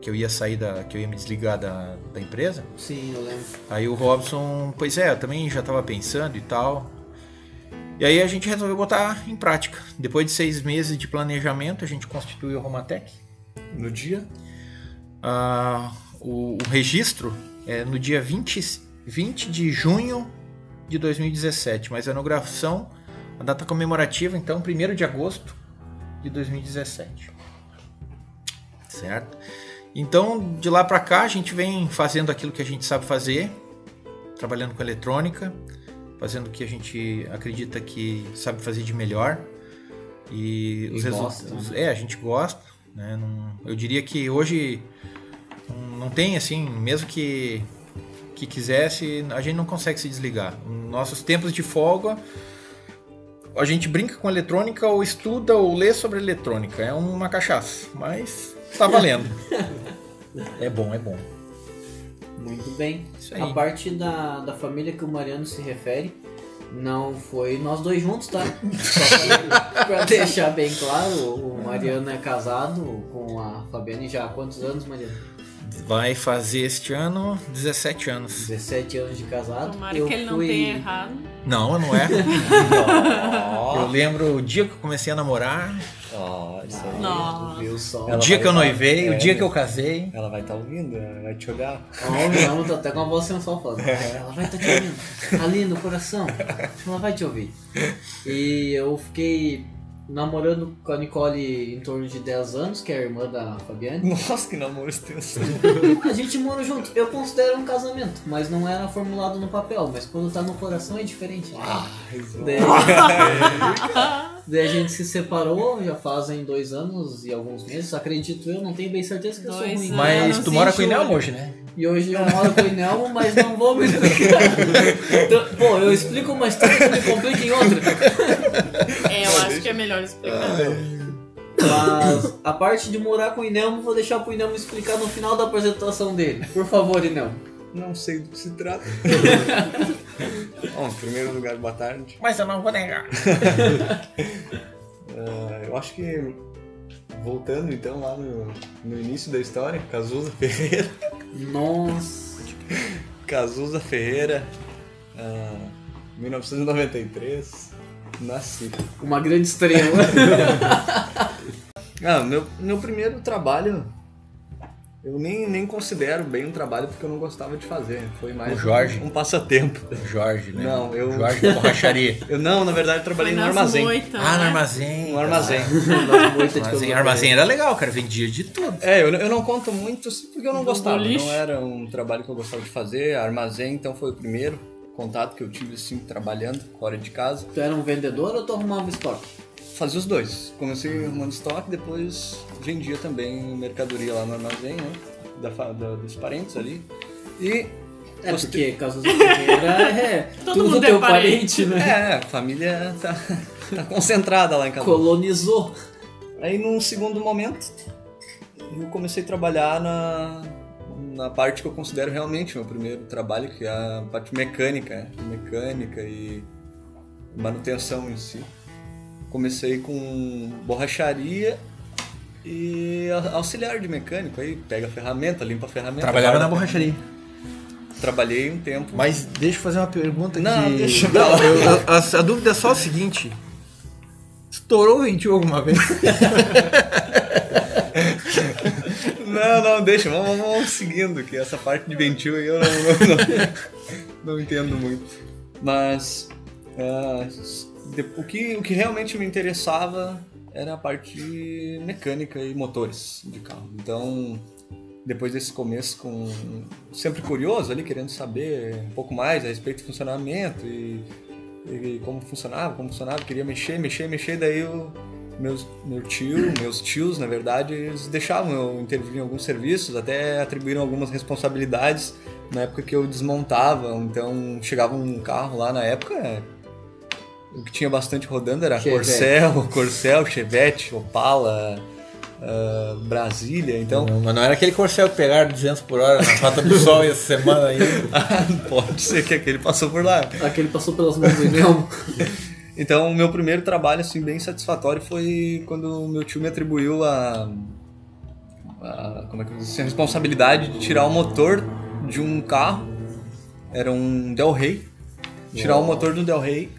que eu ia sair da, que eu ia me desligar da, da empresa, Sim, eu lembro. Aí o Robson, pois é, eu também já estava pensando e tal. E aí a gente resolveu botar em prática. Depois de seis meses de planejamento, a gente constituiu a Romatec. No dia? Ah, o, o registro é no dia 20, 20 de junho de 2017, mas a inauguração, a data comemorativa, então, 1 de agosto de 2017. Certo? Então, de lá para cá, a gente vem fazendo aquilo que a gente sabe fazer, trabalhando com eletrônica, fazendo o que a gente acredita que sabe fazer de melhor. E, E os resu- gosta, os- né? É, a gente gosta. Né? Não- eu diria que hoje não- não tem assim, mesmo que, que quisesse, a gente não consegue se desligar. Nossos tempos de folga, a gente brinca com eletrônica ou estuda ou lê sobre eletrônica. É uma cachaça, mas tá valendo. é bom, é bom. Muito bem. Isso aí. A parte da, da família que o Mariano se refere não foi nós dois juntos, tá? Só pra, pra deixar bem claro, o Mariano é casado com a Fabiane já há quantos anos, Mariano? Vai fazer este ano 17 anos. 17 anos de casado. Tomara Eu que ele não fui- tenha errado. Não, não é. Eu lembro o dia que eu comecei a namorar, Ó, isso aí. Nossa. Viu só? o Ela dia que eu estar- noivei, o é, dia que eu meu. casei. Ela vai estar ouvindo, ela vai te olhar. Ó, o Mariano tá até com a voz sensual falando. Ela vai estar te ouvindo. Ali no coração. Ela vai te ouvir. E eu fiquei namorando com a Nicole em torno de 10 anos, que é a irmã da Fabiane. Nossa, que namoro extenso. A gente mora junto. Eu considero um casamento, mas não era formulado no papel. Mas quando tá no coração é diferente. Daí, daí a gente se separou, já fazem dois anos e alguns meses, acredito eu, não tenho bem certeza que eu sou Dois ruim. Mas tu mora com julga. hoje, né? E hoje eu moro com o Inelmo, mas não vou me explicar. Então, pô, eu explico uma história e me complica em outra. É, eu acho que é melhor explicar. Mas a parte de morar com o Inelmo, vou deixar pro Inelmo explicar no final da apresentação dele. Por favor, Inelmo. Não sei do que se trata. Bom, em primeiro lugar, boa tarde. Mas eu não vou negar. Ah, eu acho que, voltando então lá no, no início da história, Cazuza Ferreira. Nossa. Cazuza Ferreira, ah, 1993, nasci. Uma grande estrela. Ah, meu, meu primeiro trabalho, eu nem, nem considero bem um trabalho porque eu não gostava de fazer. Foi mais O Jorge? Um, um passatempo. Jorge, né? Não, eu- Jorge da borracharia. Eu não, na verdade, eu trabalhei no armazém. moitas, Ah, no né? armazém. No armazém. Nossa, moita de Armazém, armazém era legal, cara. Vendia de tudo. É, eu, eu não conto muito assim, porque eu não gostava. Não era um trabalho que eu gostava de fazer. Armazém, então, foi o primeiro contato que eu tive, assim, trabalhando fora de casa. Tu era um vendedor ou tu arrumava estoque? Fazia os dois. Comecei arrumando estoque, depois vendia também mercadoria lá no armazém, né? Da, da- dos parentes ali. E. É, porque Cazuza Ferreira é Todo tudo mundo é teu parente. parente, né? É, a família tá, tá concentrada lá em casa. Colonizou. Aí num segundo momento, eu comecei a trabalhar na, na parte que eu considero realmente meu primeiro trabalho, que é a parte mecânica, mecânica e manutenção em si. Comecei com borracharia e auxiliar de mecânico, aí pega a ferramenta, limpa a ferramenta. Trabalhava na borracharia. Trabalhei um tempo. Mas deixa eu fazer uma pergunta Não, que... deixa eu Não, eu- a, a dúvida é só o seguinte. Estourou o ventil alguma vez? Não, não, deixa, vamos, vamos seguindo, que essa parte de ventil aí eu não, não, não, não entendo muito. Mas de- o, que, o que realmente me interessava era a parte mecânica e motores de carro. Então, depois desse começo com sempre curioso ali, querendo saber um pouco mais a respeito do funcionamento e, e como funcionava, como funcionava, queria mexer, mexer, mexer, daí eu meus, meu tio, meus tios, na verdade, eles deixavam eu intervir em alguns serviços, até atribuíram algumas responsabilidades na época que eu desmontava. Então, chegava um carro lá na época, o que tinha bastante rodando era Chevette. Corcel, Corcel, Chevette, Opala, ah, Brasília. Então, Mas não era aquele corcel que pegaram 200 por hora na Rota do Sol essa semana aí. pode ser que aquele passou por lá. Aquele passou pelas mãos do Inelmo. Então, o meu primeiro trabalho, assim, bem satisfatório foi quando meu tio me atribuiu a, a como é que eu assim, a responsabilidade de tirar o motor de um carro. Era um Del Rey. Tirar o motor do Del Rey.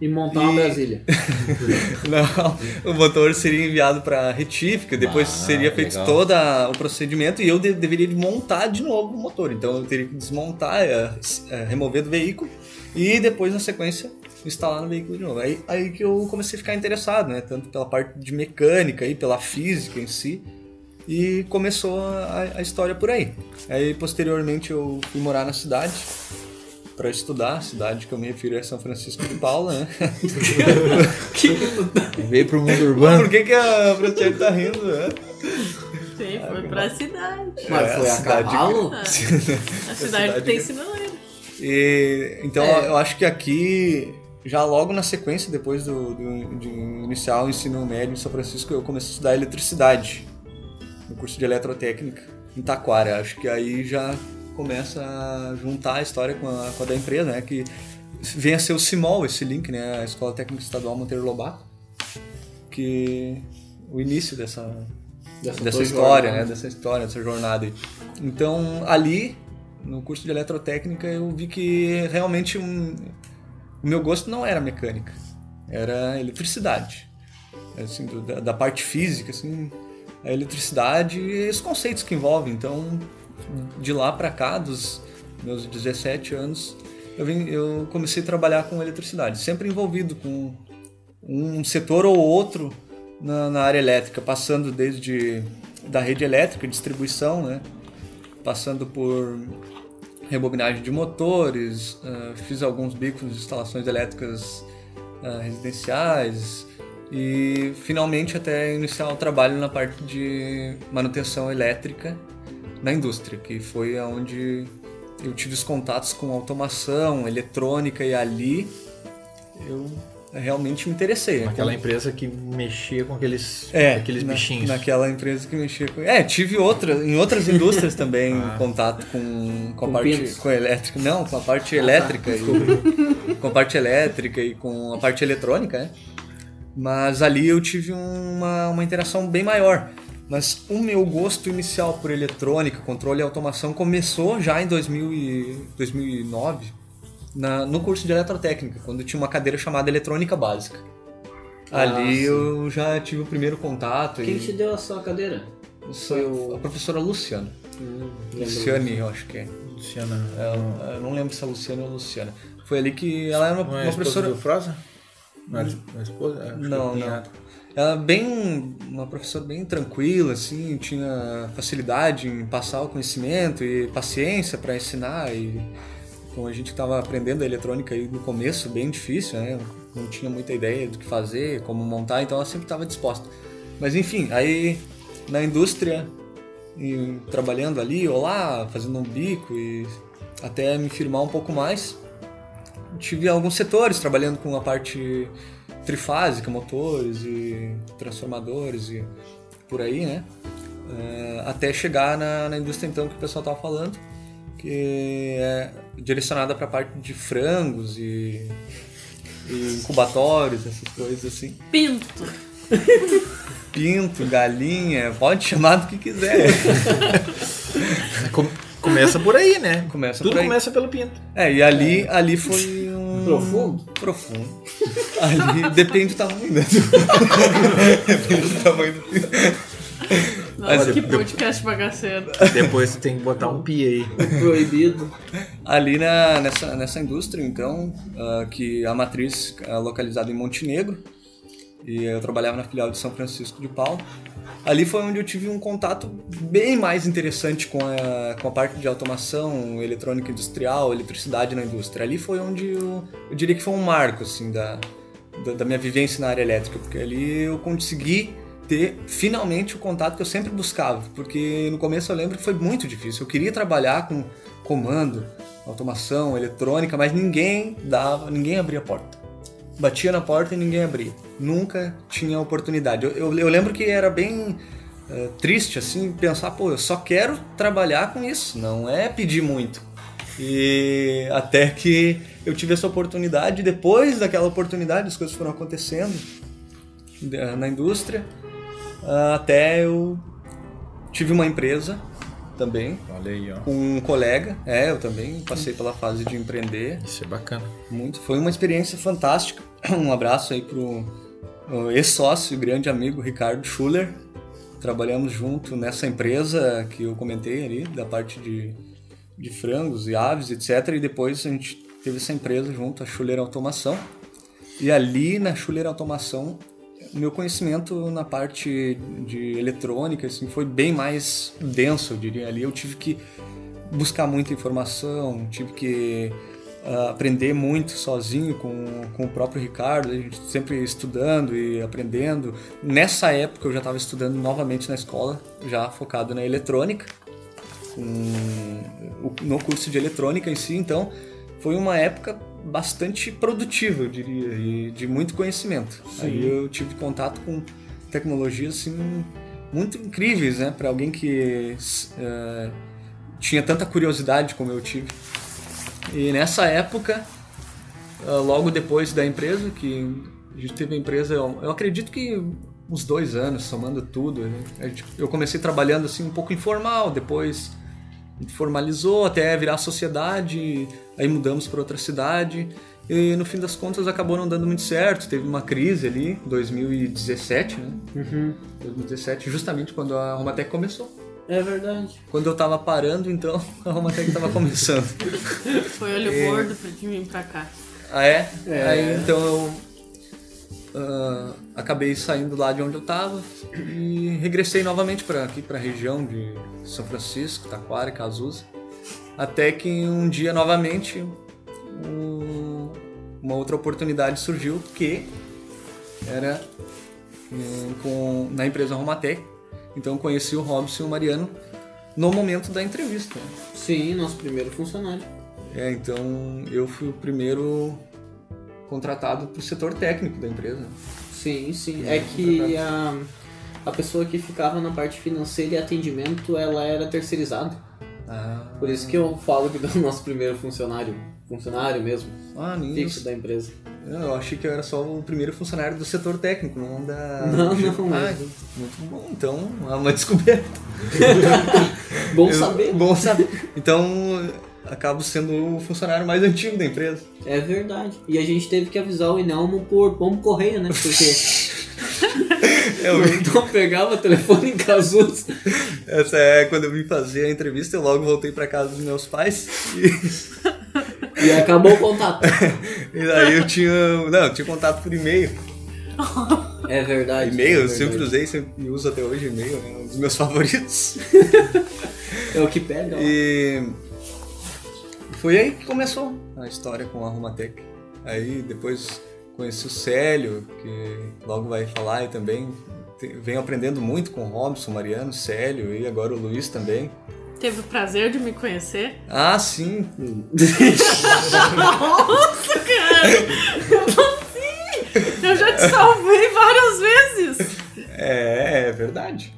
E montar uma E- Brasília. Não, o motor seria enviado para retífica, depois Ah, seria feito legal. todo a- o procedimento e eu de- deveria de montar de novo o motor. Então eu teria que desmontar, é, é, remover do veículo e depois, na sequência, instalar no veículo de novo. Aí, aí que eu comecei a ficar interessado, né? Tanto pela parte de mecânica e pela física em si. E começou a, a história por aí. Aí, posteriormente, eu fui morar na cidade para estudar. A cidade que eu me refiro é São Francisco de Paula, né? Veio pro mundo Mas urbano. por que, que a Franciele tá rindo, né? Sim, foi pra cidade. Mas É, foi a a cidade- cavalo? A cidade cidade que tem que- sinaleira. E, então É. eu acho que aqui, já logo na sequência, depois do, do- de iniciar o ensino médio em São Francisco, eu comecei a estudar eletricidade no curso de eletrotécnica em Taquara. Acho que aí já começa a juntar a história com a, com a da empresa, né? Que vem a ser o CIMOL, esse link, né? A Escola Técnica Estadual Monteiro Lobato, que o início dessa, Dessa dessa história, né? Dessa história, dessa jornada. aí. Então, ali, no curso de eletrotécnica, eu vi que realmente um- o meu gosto não era mecânica, era eletricidade. Assim, do- da, da parte física, assim, a eletricidade e os conceitos que envolvem. Então, de lá pra cá, dos meus 17 anos, eu, vim, eu comecei a trabalhar com eletricidade, sempre envolvido com um setor ou outro na, na área elétrica, passando desde da rede elétrica, distribuição, né? passando por rebobinagem de motores, ah, fiz alguns bicos de instalações elétricas ah, residenciais e finalmente até iniciar o trabalho na parte de manutenção elétrica na indústria, que foi onde eu tive os contatos com automação, eletrônica e ali eu realmente me interessei. Aquela empresa que mexia com aqueles, É, aqueles na- bichinhos. Naquela empresa que mexia com. É, tive outra, em outras indústrias também Ah. contato com, com a Com parte pintos. com a elétrica. Não, com a parte elétrica. e, com a parte elétrica e com a parte eletrônica, né? Mas ali eu tive uma, uma interação bem maior. Mas o meu gosto inicial por eletrônica, controle e automação começou já em 2000 e 2009, na- no curso de eletrotécnica, quando tinha uma cadeira chamada eletrônica básica. Ah, Ali sim. eu já tive o primeiro contato. Quem e te deu a sua cadeira? foi o- a professora Luciana. Hum, Luciane, eu acho que é. Luciana. Eu, eu não lembro se é Luciana ou Luciana. Foi ali que ela era uma, Não é a uma professora. do Froza? Não é a esposa? É, acho que é Não, o cunhado. Ela bem. Uma professora bem tranquila, assim, tinha facilidade em passar o conhecimento e paciência para ensinar. E como a gente estava aprendendo a eletrônica aí no começo, bem difícil, né? Não tinha muita ideia do que fazer, como montar, então ela sempre estava disposta. Mas enfim, aí na indústria, e trabalhando ali ou lá, fazendo um bico e até me firmar um pouco mais, tive alguns setores trabalhando com a parte trifásica, motores e transformadores e por aí, né? É, até chegar na, na indústria então que o pessoal estava falando, que é direcionada para a parte de frangos e, e incubatórios, essas coisas assim. Pinto. Pinto, galinha, pode chamar do que quiser. Com- começa por aí, né? Começa Tudo por aí. começa pelo pinto. É, e ali, ali foi Profundo? Profundo. Ali depende do tamanho, né? depende do tamanho do. Nossa, Olha, que podcast bagaceiro. Depois você tem que botar um pi aí. Proibido. Ali na, nessa, nessa indústria, então, ah, que a matriz é localizada em Montenegro, e eu trabalhava na filial de São Francisco de Paula. Ali foi onde eu tive um contato bem mais interessante com a, com a parte de automação, eletrônica industrial, eletricidade na indústria. Ali foi onde eu, eu diria que foi um marco assim, da, da, da minha vivência na área elétrica, porque ali eu consegui ter finalmente o contato que eu sempre buscava, porque no começo eu lembro que foi muito difícil. Eu queria trabalhar com comando, automação, eletrônica, mas ninguém dava, ninguém abria a porta. Batia na porta e ninguém abria. Nunca tinha oportunidade. Eu, eu, eu lembro que era bem eh, triste assim pensar, pô, eu só quero trabalhar com isso, não é pedir muito. E até que eu tive essa oportunidade, depois daquela oportunidade, as coisas foram acontecendo eh, na indústria, até eu tive uma empresa também, Olha aí, ó. com um colega, é, eu também passei pela fase de empreender, Isso é bacana. muito, foi uma experiência fantástica. Um abraço aí pro ex-sócio, grande amigo Ricardo Schuller. Trabalhamos junto nessa empresa que eu comentei ali, da parte de, de frangos e aves, etc. E depois a gente teve essa empresa junto, a Schuller Automação. E ali na Schuller Automação meu conhecimento na parte de eletrônica assim, foi bem mais denso, eu diria. Ali eu tive que buscar muita informação, tive que ah, aprender muito sozinho com, com o próprio Ricardo, a gente sempre estudando e aprendendo. Nessa época eu já estava estudando novamente na escola, já focado na eletrônica, no curso de eletrônica em si, então foi uma época bastante produtiva, eu diria, e de muito conhecimento. Aí eu tive contato com tecnologias assim muito incríveis, né, para alguém que eh, tinha tanta curiosidade como eu tive. E nessa época, ah, logo depois da empresa, que a gente teve a empresa, eu, eu acredito que uns dois anos, somando tudo. né? Gente- Eu comecei trabalhando assim um pouco informal, depois formalizou até virar sociedade, aí mudamos para outra cidade. E no fim das contas acabou não dando muito certo, teve uma crise ali, 2017, né? Uhum. 2017, justamente quando a Romatec começou. É verdade. Quando eu tava parando, então a Romatec tava começando. Foi olho gordo pra de vir pra cá. Ah, é? É. Aí então eu ah, acabei saindo lá de onde eu tava e regressei novamente para aqui para a região de São Francisco, Taquara, Cazuza. Até que um dia novamente um- uma outra oportunidade surgiu que era hum, com, na empresa Romatec. Então conheci o Robson e o Mariano no momento da entrevista. Sim, nosso primeiro funcionário. É, então eu fui o primeiro contratado para o setor técnico da empresa. Sim, sim. É que a, a pessoa que ficava na parte financeira e atendimento, ela era terceirizada. Ah, Por isso que eu falo que é o nosso primeiro funcionário, funcionário mesmo, ah fixo da empresa. Eu achei que eu era só o primeiro funcionário do setor técnico, não da. Não, não, Ah, muito bom. Então, é uma descoberta. Bom Eu- saber. Bom saber. Então, acabo sendo o funcionário mais antigo da empresa. É verdade. E a gente teve que avisar o Inelmo por pombo correio, né? Porque Eu, não pegava telefone em Cazuza. essa é quando eu vim fazer a entrevista, eu logo voltei para casa dos meus pais. E, E acabou o contato. e daí eu tinha. Não, eu tinha contato por e-mail. É verdade. E-mail, é eu sempre usei, sempre uso até hoje e-mail, é um dos meus favoritos. É o que pega. ó. E foi aí que começou a história com a Romatec. Aí depois conheci o Célio, que logo vai falar aí também. Venho aprendendo muito com o Robson, Mariano, Célio e agora o Luiz também. Teve o prazer de me conhecer. Ah, sim. Eu já te salvei várias vezes. É, é verdade.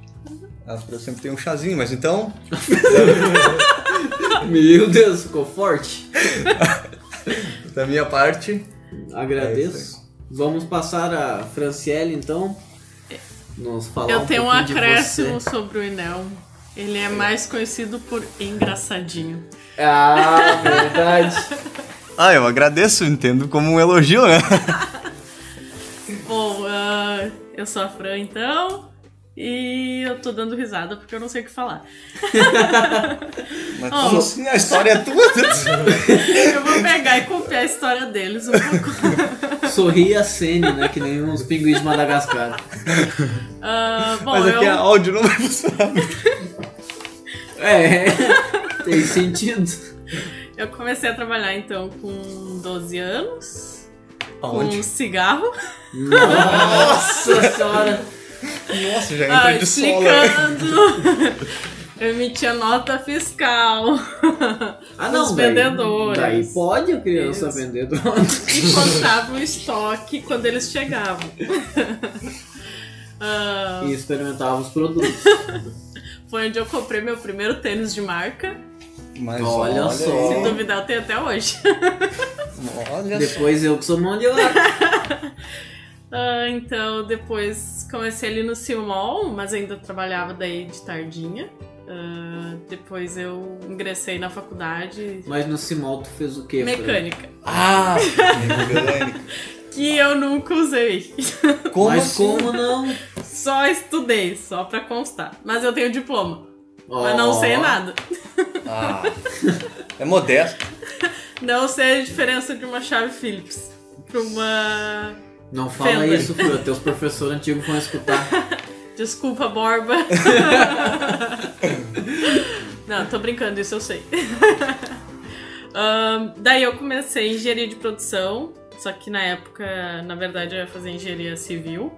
Eu sempre tenho um chazinho, mas então. Meu Deus, ficou forte. Da minha parte. É Agradeço. isso Vamos passar a Franciele, então. Nos falar Eu um tenho um acréscimo você. sobre o Inel. Ele é mais conhecido por engraçadinho. Ah, verdade. Ah, eu agradeço, entendo como um elogio, né? Bom, ah, eu sou a Fran, então. E eu tô dando risada porque eu não sei o que falar. Mas Oh. como assim? A história é tua. Eu vou pegar e copiar a história deles um pouco. Sorri a cena, né? Que nem uns pinguins de Madagascar. Ah, bom, Mas aqui eu, a áudio não vai funcionar. É, tem sentido. eu comecei a trabalhar então com 12 anos. Aonde? Com cigarro. Nossa senhora. Nossa, já entra Ah, de explicando. Eu emitia nota fiscal. Ah, não, Os daí- vendedores. Daí pode a criança Isso. vender drogas. E contava o estoque quando eles chegavam. Ah, E experimentava os produtos. foi onde eu comprei meu primeiro tênis de marca. Mas Olha olha, só. Se duvidar, eu tenho até hoje. Olha só. Depois eu que sou mão de obra. Ah, então, depois comecei ali no Silmol, mas ainda trabalhava daí de tardinha. Ah, depois eu ingressei na faculdade Mas no Simol tu fez o quê? Mecânica, Ah, mecânica. que eu nunca usei. Como Mas assim? como não? Só estudei, só pra constar. Mas eu tenho diploma, mas Ó, não sei nada. Ah, é modesto. Não sei a diferença de uma chave Phillips pra uma Não fala Fender. isso, Fran. Teus professores antigos vão escutar. Desculpa, Borba. Não, tô brincando, isso eu sei. Ahn, daí eu comecei engenharia de produção, só que na época, na verdade, eu ia fazer engenharia civil.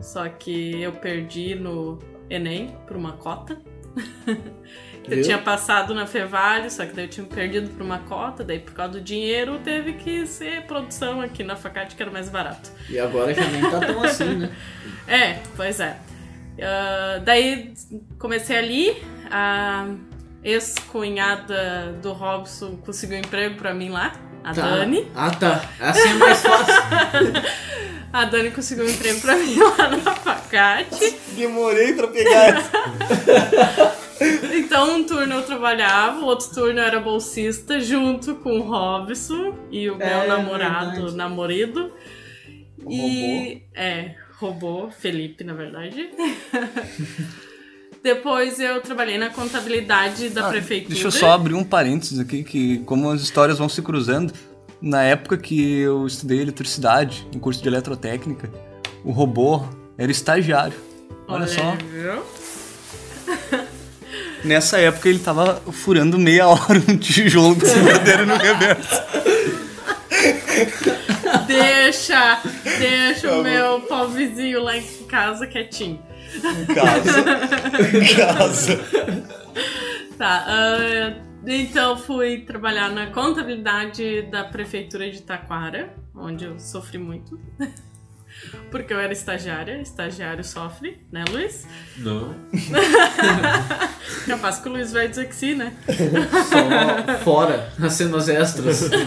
Só que eu perdi no Enem por uma cota. Eu Viu? tinha passado na Fevale, só que daí eu tinha perdido por uma cota, daí por causa do dinheiro teve que ser produção aqui na Facate, que era mais barato. E agora já nem tá tão assim, né? É, pois é. Ah, daí comecei ali, a ex-cunhada do Robson conseguiu um emprego pra mim lá, a Tá. Dani. Ah, tá. Assim é mais fácil. A Dani conseguiu um emprego pra mim lá na Facate. Demorei pra pegar. Então, um turno eu trabalhava, o outro turno eu era bolsista, junto com o Robson e o meu É, namorado, verdade. namorado. E. É, robô, Felipe, na verdade. Depois eu trabalhei na contabilidade da Ah, prefeitura. Deixa eu só abrir um parênteses aqui, que como as histórias vão se cruzando, na época que eu estudei eletricidade, em curso de eletrotécnica, o robô era estagiário. Olha, só. viu? Nessa época ele tava furando meia hora um tijolo do cemitério no reverso. Deixa, deixa o meu pobrezinho lá em casa quietinho. Em casa. Em casa. Tá, ah, então fui trabalhar na contabilidade da prefeitura de Taquara, onde eu sofri muito. Porque eu era estagiária, estagiário sofre, né, Luiz? Não. Capaz que o Luiz vai dizer que sim, né? Só fora, nas cenas extras.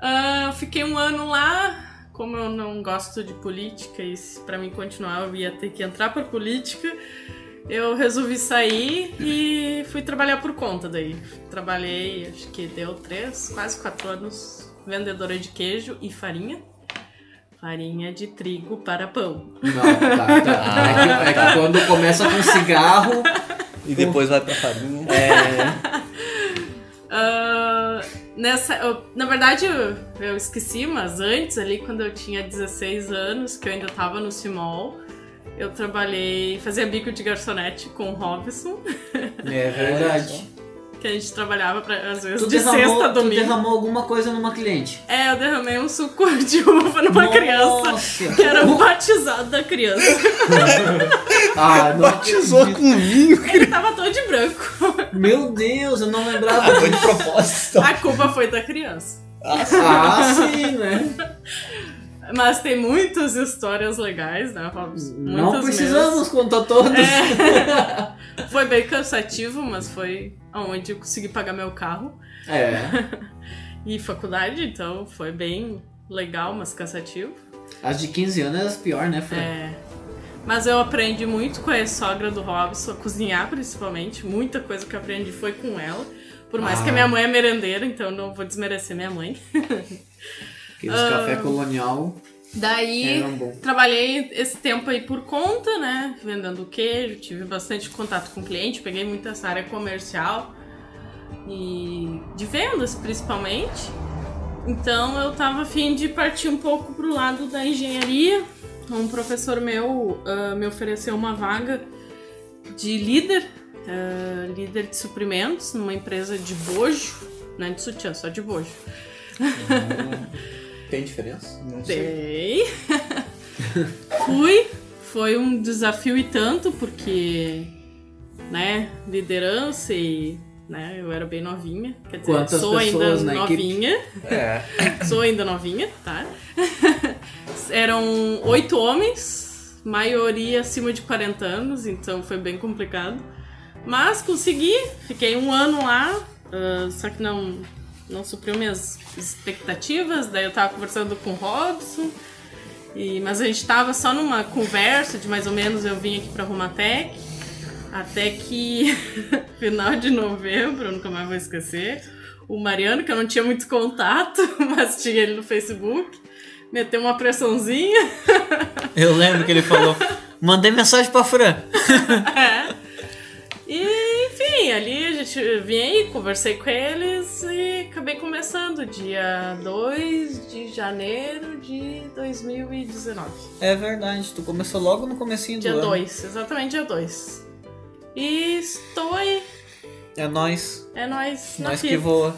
Ah, fiquei um ano lá. Como eu não gosto de política e pra mim continuar eu ia ter que entrar pra política, eu resolvi sair e fui trabalhar por conta daí. Trabalhei, acho que deu três, quase quatro anos, vendedora de queijo e farinha. Farinha de trigo para pão. Não, tá, tá. É que, é que quando começa com cigarro, E depois vai pra farinha. é. Ah, nessa, eu- na verdade, eu, eu esqueci, mas antes, ali quando eu tinha 16 anos, que eu ainda tava no Simol, eu trabalhei, fazia bico de garçonete com o Robson, É verdade. que a gente trabalhava pra, às vezes Tu de derramou, sexta a tu domingo. derramou alguma coisa numa cliente. É, eu derramei um suco de uva numa criança, Nossa. que era o batizado da criança. Ah, não Batizou acredito. com vinho. Ele tava todo de branco. Meu Deus, eu não lembrava. Foi de propósito. A culpa foi da criança. Ah, sim, né? Mas tem muitas histórias legais, né, Robson? Não Muitas precisamos mesmo. contar todas. É. Foi bem cansativo, mas foi onde eu consegui pagar meu carro É. e faculdade, então foi bem legal, mas cansativo. As de 15 anos é as pior, né, Fran? É. Mas eu aprendi muito com a sogra do Robson, a cozinhar principalmente. Muita coisa que eu aprendi foi com ela. Por mais Ah. que a minha mãe é merendeira, então não vou desmerecer minha mãe. Aqueles café colonial Daí trabalhei esse tempo aí por conta, né? Vendendo queijo, tive bastante contato com cliente, peguei muito essa área comercial e de vendas principalmente. Então eu tava afim de partir um pouco pro lado da engenharia. Um professor meu ah, me ofereceu uma vaga de líder, ah, líder de suprimentos numa empresa de bojo, não é de sutiã, só de bojo. Tem diferença? Não sei. Tem. Fui. Foi um desafio e tanto, porque, né, liderança e, né, eu era bem novinha. Quer dizer, Quantas sou ainda equipe? novinha. É. Sou ainda novinha, tá? Eram oito homens, maioria acima de 40 anos, então foi bem complicado. Mas consegui, fiquei um ano lá, ah, só que não, não supriu minhas expectativas. Daí eu tava conversando com o Robson, e, mas a gente tava só numa conversa de mais ou menos eu vim aqui pra Rumatec. Até que final de novembro, eu nunca mais vou esquecer, o Mariano, que eu não tinha muito contato, mas tinha ele no Facebook, meteu uma pressãozinha. Eu lembro que ele falou. Mandei mensagem pra Fran. É. E, enfim, ali a gente vinha aí, conversei com eles e acabei começando dia 2 de janeiro de 2019. É verdade, tu começou logo no comecinho do Dia ano. 2, exatamente dia 2. E estou aí. É nós, É nóis. na nós que voa.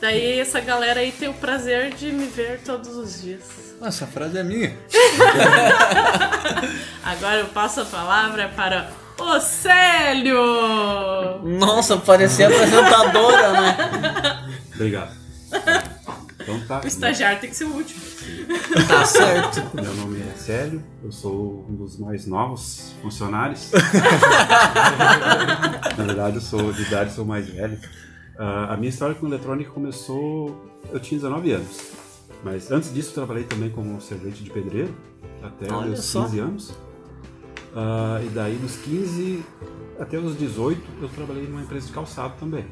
Daí essa galera aí tem o prazer de me ver todos os dias. Essa frase é minha. Agora eu passo a palavra para o Célio! Nossa, parecia apresentadora, né? Obrigado. Então tá. O estagiário tem que ser o último. Tá certo. Meu nome é Célio, eu sou um dos mais novos funcionários. Na verdade, eu sou de idade, sou mais velho. Ah, a minha história com eletrônica começou. Eu tinha 19 anos. Mas antes disso, eu trabalhei também como servente de pedreiro, até Olha os só. 15 anos. Ah, e daí, dos 15 até os 18, eu trabalhei numa empresa de calçado também.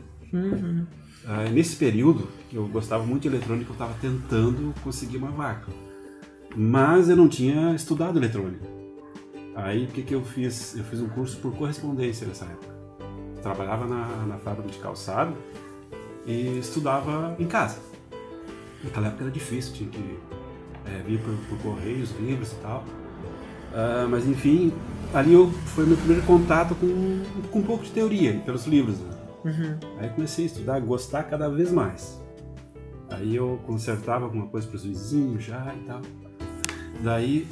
Ah, nesse período, eu gostava muito de eletrônica, eu estava tentando conseguir uma vaga. Mas eu não tinha estudado eletrônica. Aí o que, que eu fiz? Eu fiz um curso por correspondência nessa época. Trabalhava na, na fábrica de calçado e estudava em casa. Naquela época era difícil, tinha que é, vir por, por correios, livros e tal. Ah, mas enfim, ali eu, foi meu primeiro contato com, com um pouco de teoria, pelos livros. Né? Aí eu comecei a estudar, gostar cada vez mais. Aí eu consertava alguma coisa para os vizinhos já e tal. Daí,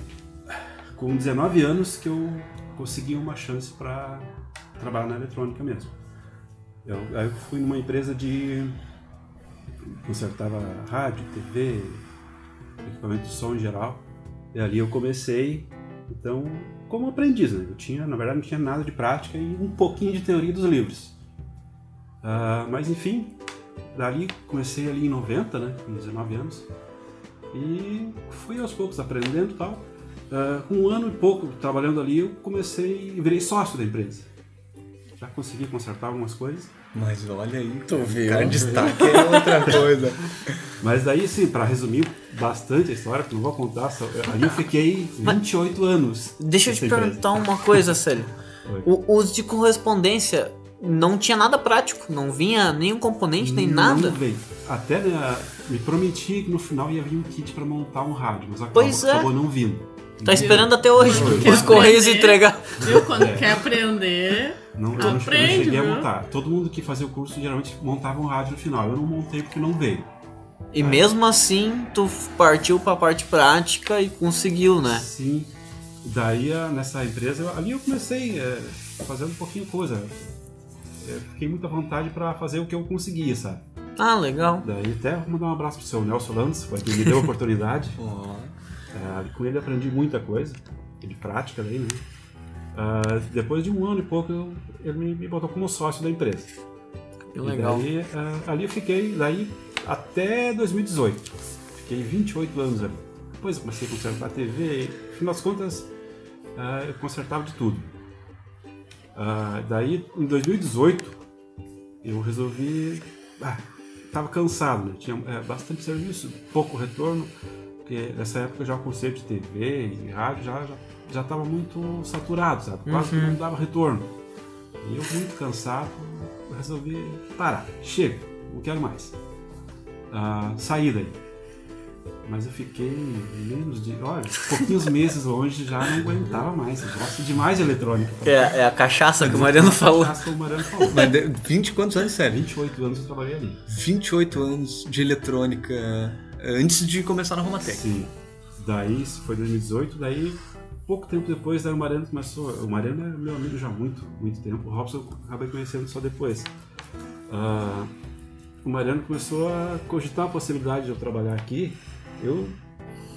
com 19 anos, que eu consegui uma chance para trabalhar na eletrônica mesmo. Eu, aí eu fui numa empresa de. consertava rádio, TV, equipamento de som em geral. E ali eu comecei, então, como aprendiz. Né? Eu tinha, na verdade, não tinha nada de prática e um pouquinho de teoria dos livros. Ah, mas enfim, dali comecei ali em 90, né, com 19 anos, e fui aos poucos aprendendo e tal. Com um ano e pouco trabalhando ali, eu comecei e virei sócio da empresa. Já consegui consertar algumas coisas. Mas olha aí, Tu viu? cara, destaque é outra coisa. Mas daí, assim, para resumir bastante a história, que não vou contar, só, ali eu fiquei 28 anos. Deixa eu te empresa. perguntar uma coisa, Célio. O uso de correspondência não tinha nada prático, não vinha nenhum componente, nem Não nada. veio. Até né, me prometi que no final ia vir um kit para montar um rádio, mas acabou, Pois é. acabou não vindo. Tá esperando até hoje Quer os correios aprender? entregar. Viu? Quando quer aprender. Não, eu não- eu não Aprende, cheguei a viu? montar. Todo mundo que fazia o curso geralmente montava um rádio no final. Eu não montei porque não veio. E mesmo assim, tu partiu pra parte prática e conseguiu, né? Sim. Daí a- nessa empresa, eu- ali eu comecei é, fazendo um pouquinho coisa. É, fiquei muita vontade para fazer o que eu conseguia, sabe? Ah, legal. Daí até vou mandar um abraço pro seu Nelson Landes, foi quem me deu a oportunidade. É, com ele aprendi muita coisa, de prática daí, né? Ah, depois de um ano e pouco, eu- ele me, me botou como sócio da empresa. Que legal. daí, ah, ali eu fiquei daí até 2018. Fiquei 28 anos ali. Depois eu comecei a consertar a TV, e, fim das contas, ah, eu consertava de tudo. Daí, em 2018, eu resolvi. Ah, tava cansado, né? Tinha é, bastante serviço, pouco retorno, porque nessa época já o conceito de TV e rádio já já já estava muito saturado, sabe? Quase que não dava retorno. E eu muito cansado, resolvi parar, chega, não quero mais. Ah, saí daí. Mas eu fiquei menos de. Olha, pouquinhos meses longe já não aguentava mais. Eu gosto demais de eletrônica. É, é a cachaça que o Mariano falou. Cachaça, como o Mariano falou. Mas de- 20 quantos anos, sério? 28 anos eu trabalhei ali. 28 anos de eletrônica antes de começar na Romatec. Sim. Daí, isso foi 2018, daí pouco tempo depois, daí o Mariano começou. O Mariano é meu amigo já há muito, muito tempo. O Robson eu acabei conhecendo só depois. Ah, o Mariano começou a cogitar a possibilidade de eu trabalhar aqui. Eu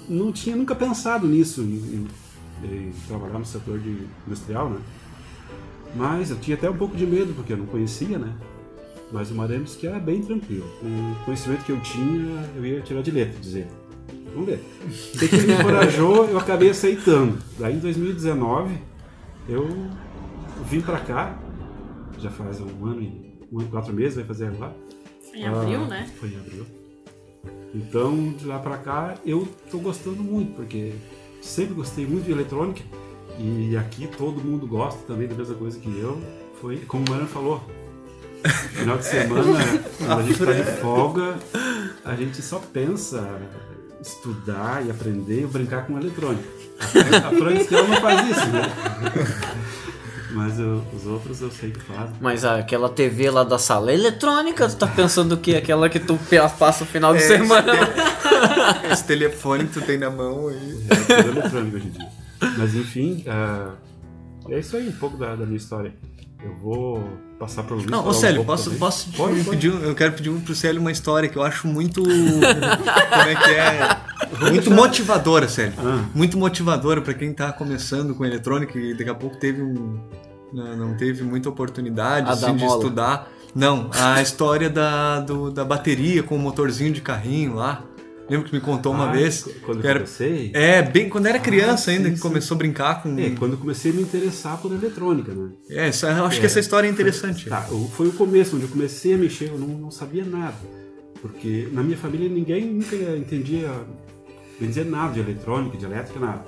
não tinha nunca pensado nisso, em, em- em trabalhar no setor de industrial, né? Mas eu tinha até um pouco de medo, porque eu não conhecia, né? Mas o disse que era bem tranquilo. Com o conhecimento que eu tinha, eu ia tirar de letra, dizer. Vamos ver. O que ele me encorajou, eu acabei aceitando. Daí em 2019, eu vim pra cá, já faz um ano e um ano e quatro meses, vai fazer agora. Em abril, Ah, né? Foi em abril. Então, de lá pra cá, eu tô gostando muito, porque sempre gostei muito de eletrônica e aqui todo mundo gosta também da mesma coisa que eu. Foi, como o Mariano falou, Final de semana, quando a gente tá de folga, a gente só pensa estudar e aprender e brincar com eletrônica. A Fran que ela não faz isso, né? Mas eu- os outros eu sei que fazem. Mas aquela TV lá da sala é eletrônica, tu tá pensando o quê? Aquela que tu passa o final de É, semana. Esse telefone que tu tem na mão aí. É tudo eletrônico hoje em dia. Mas enfim, ah, é isso aí, um pouco da, da minha história. Eu vou passar pro Luiz. Não, ô Célio, posso, posso te Pode, pode. pedir, eu quero pedir um pro Célio uma história que eu acho muito. como é que é? Muito motivadora, Célio. Ah. Muito motivadora pra quem tá começando com eletrônica e daqui a pouco teve um. Não, não teve muita oportunidade A assim, de estudar. Não, a história da, do- da bateria com o motorzinho de carrinho lá. Lembra que me contou uma Ah, vez? Quando eu era- comecei. É, bem quando era criança Ah, ainda, sim, que sim. começou a brincar com. É, quando eu comecei a me interessar por eletrônica, né? É, essa- eu acho É. que essa história é interessante. Tá, o- foi o começo, onde eu comecei a mexer, eu não, não sabia nada. Porque na minha família ninguém nunca entendia, bem dizer, nada de eletrônica, de elétrica, nada.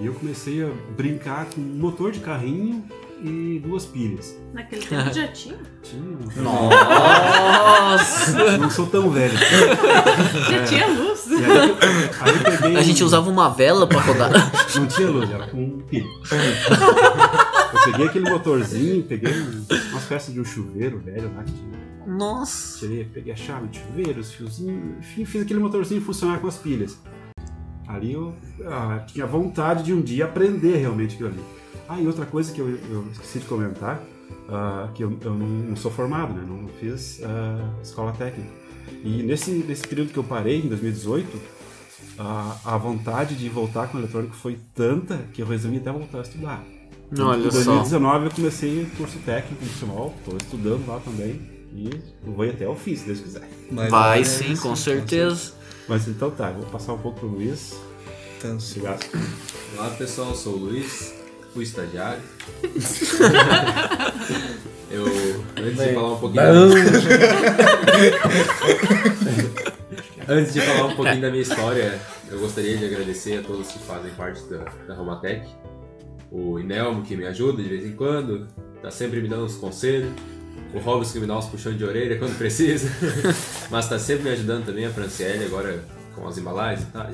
E eu comecei a brincar com motor de carrinho e duas pilhas. Naquele tempo já tinha. Tinha, Nossa! não sou tão velho. Já tinha luz. Aí, aí peguei A gente usava uma vela pra rodar. Não tinha luz, era com pilha. Eu peguei aquele motorzinho, peguei um- umas peças de um chuveiro velho lá que tinha. Nossa! Tirei, peguei a chave de chuveiro, os fiozinhos, enfim, fiz aquele motorzinho funcionar com as pilhas. Ali eu ah, tinha vontade de um dia aprender realmente aquilo ali. Ah, e outra coisa que eu, eu esqueci de comentar, ah, que eu, eu não, não sou formado, né? Não fiz ah, escola técnica. E nesse, nesse período que eu parei, em 2018, a, a vontade de voltar com o eletrônico foi tanta que eu resolvi até voltar a estudar. Olha em só. 2019 eu comecei o curso técnico profissional, estou estudando lá também e vou ir até o fim, se Deus quiser. Mas Vai é, sim, com certeza. Mas então tá, eu vou passar um pouco pro Luiz. Então, Obrigado. Olá pessoal, eu sou o Luiz, fui estagiário. eu, antes de falar um pouquinho. antes de falar um pouquinho da minha história, eu gostaria de agradecer a todos que fazem parte da, da Romatec. O Inelmo que me ajuda de vez em quando, tá sempre me dando uns conselhos. O Robson que me dá uns puxões de orelha quando precisa. Mas tá sempre me ajudando também, a Franciele, agora com as embalagens e tal.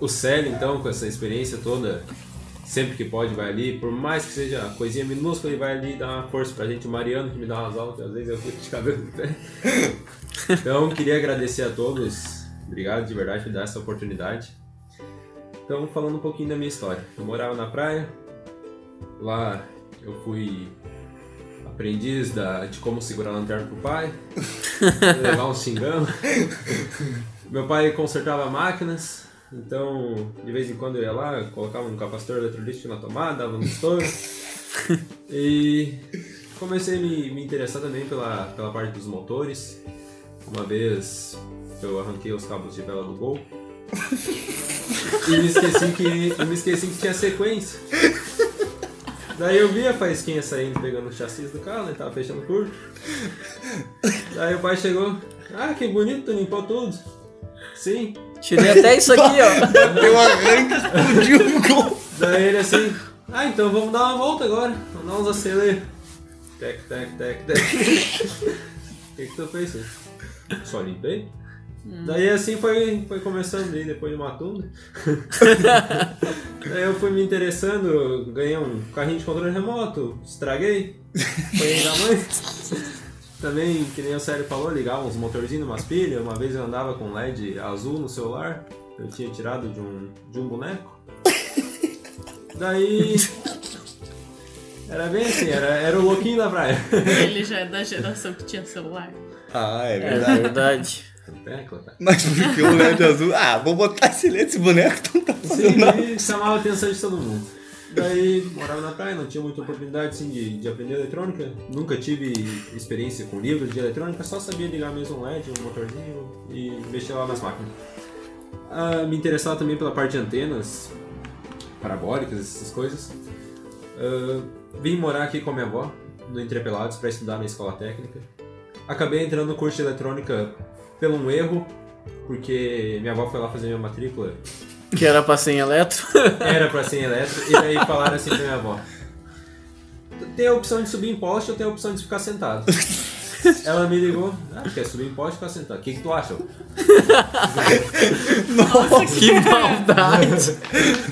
O Célio, então, com essa experiência toda, sempre que pode vai ali, por mais que seja coisinha minúscula, ele vai ali dar uma força pra gente. O Mariano que me dá umas aulas, às vezes eu fico de cabelo no pé. Então, queria agradecer a todos. Obrigado de verdade por dar essa oportunidade. Então, falando um pouquinho da minha história. Eu morava na praia, lá eu fui aprendiz da, de como segurar a lanterna pro pai, levar um xingão. Meu pai consertava máquinas, então de vez em quando eu ia lá, colocava um capacitor eletrolítico na tomada, dava um estouro. E comecei a me, me interessar também pela, pela parte dos motores. Uma vez eu arranquei os cabos de vela do Gol. E me esqueci que, me esqueci que tinha sequência. Daí eu vi a faísquinha saindo, pegando o chassi do carro, né? Tava fechando o curto. Daí o pai chegou. Ah, que bonito, tu limpou tudo. Sim. Tirei até isso aqui, ó. Deu um arranque, explodiu o gol. Daí ele assim, ah, então vamos dar uma volta agora. Vamos dar uns aceleros. Tec, tec, tec, tec. O que que tu fez? filho? Só limpei. Daí assim foi, foi começando aí depois de uma tunda. Daí eu fui me interessando, ganhei um carrinho de controle remoto, estraguei, apanhei da mãe. Também, que nem o Sérgio falou, ligava uns motorzinhos, umas pilhas. Uma vez eu andava com LED azul no celular, eu tinha tirado de um, de um boneco. Daí. Era bem assim, era, era o louquinho da praia. Ele já é da geração que tinha celular. Ah, é É verdade. verdade. Tecla, tá? Mas porque o LED azul. Ah, vou botar esse LED, esse boneco, então tá fazendo Sim, e chamava a atenção de todo mundo. Daí morava na praia, não tinha muita oportunidade assim, de, de aprender eletrônica. Nunca tive experiência com livros de eletrônica, só sabia ligar mesmo um LED, um motorzinho e mexer lá nas máquinas. Ah, me interessava também pela parte de antenas parabólicas, essas coisas. Ah, vim morar aqui com a minha avó, no Entrepelados, para estudar na escola técnica. Acabei entrando no curso de eletrônica pelo um erro, porque minha avó foi lá fazer minha matrícula Que era pra ser em eletro. era pra ser em elétrico, e daí falaram assim pra minha avó: tem a opção de subir em poste ou tem a opção de ficar sentado. Ela me ligou, ah, quer subir em poste ou ficar sentado? O que, que tu acha? Nossa, Que maldade.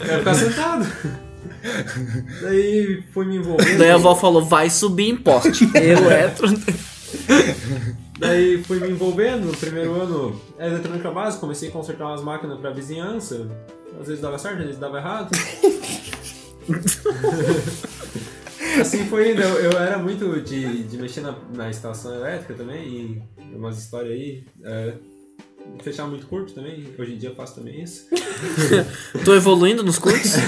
Quero ficar sentado. Daí fui me envolvendo. Daí a avó falou, vai subir em poste. Eu entro. Daí fui me envolvendo. No primeiro ano, era eletrônica básica, comecei a consertar umas máquinas pra vizinhança. Às vezes dava certo, às vezes dava errado. assim foi indo. Eu, eu era muito de, de mexer na, na estação elétrica também e umas histórias aí. É, fechar muito curto também. Hoje em dia eu faço também isso. Tô evoluindo nos cursos?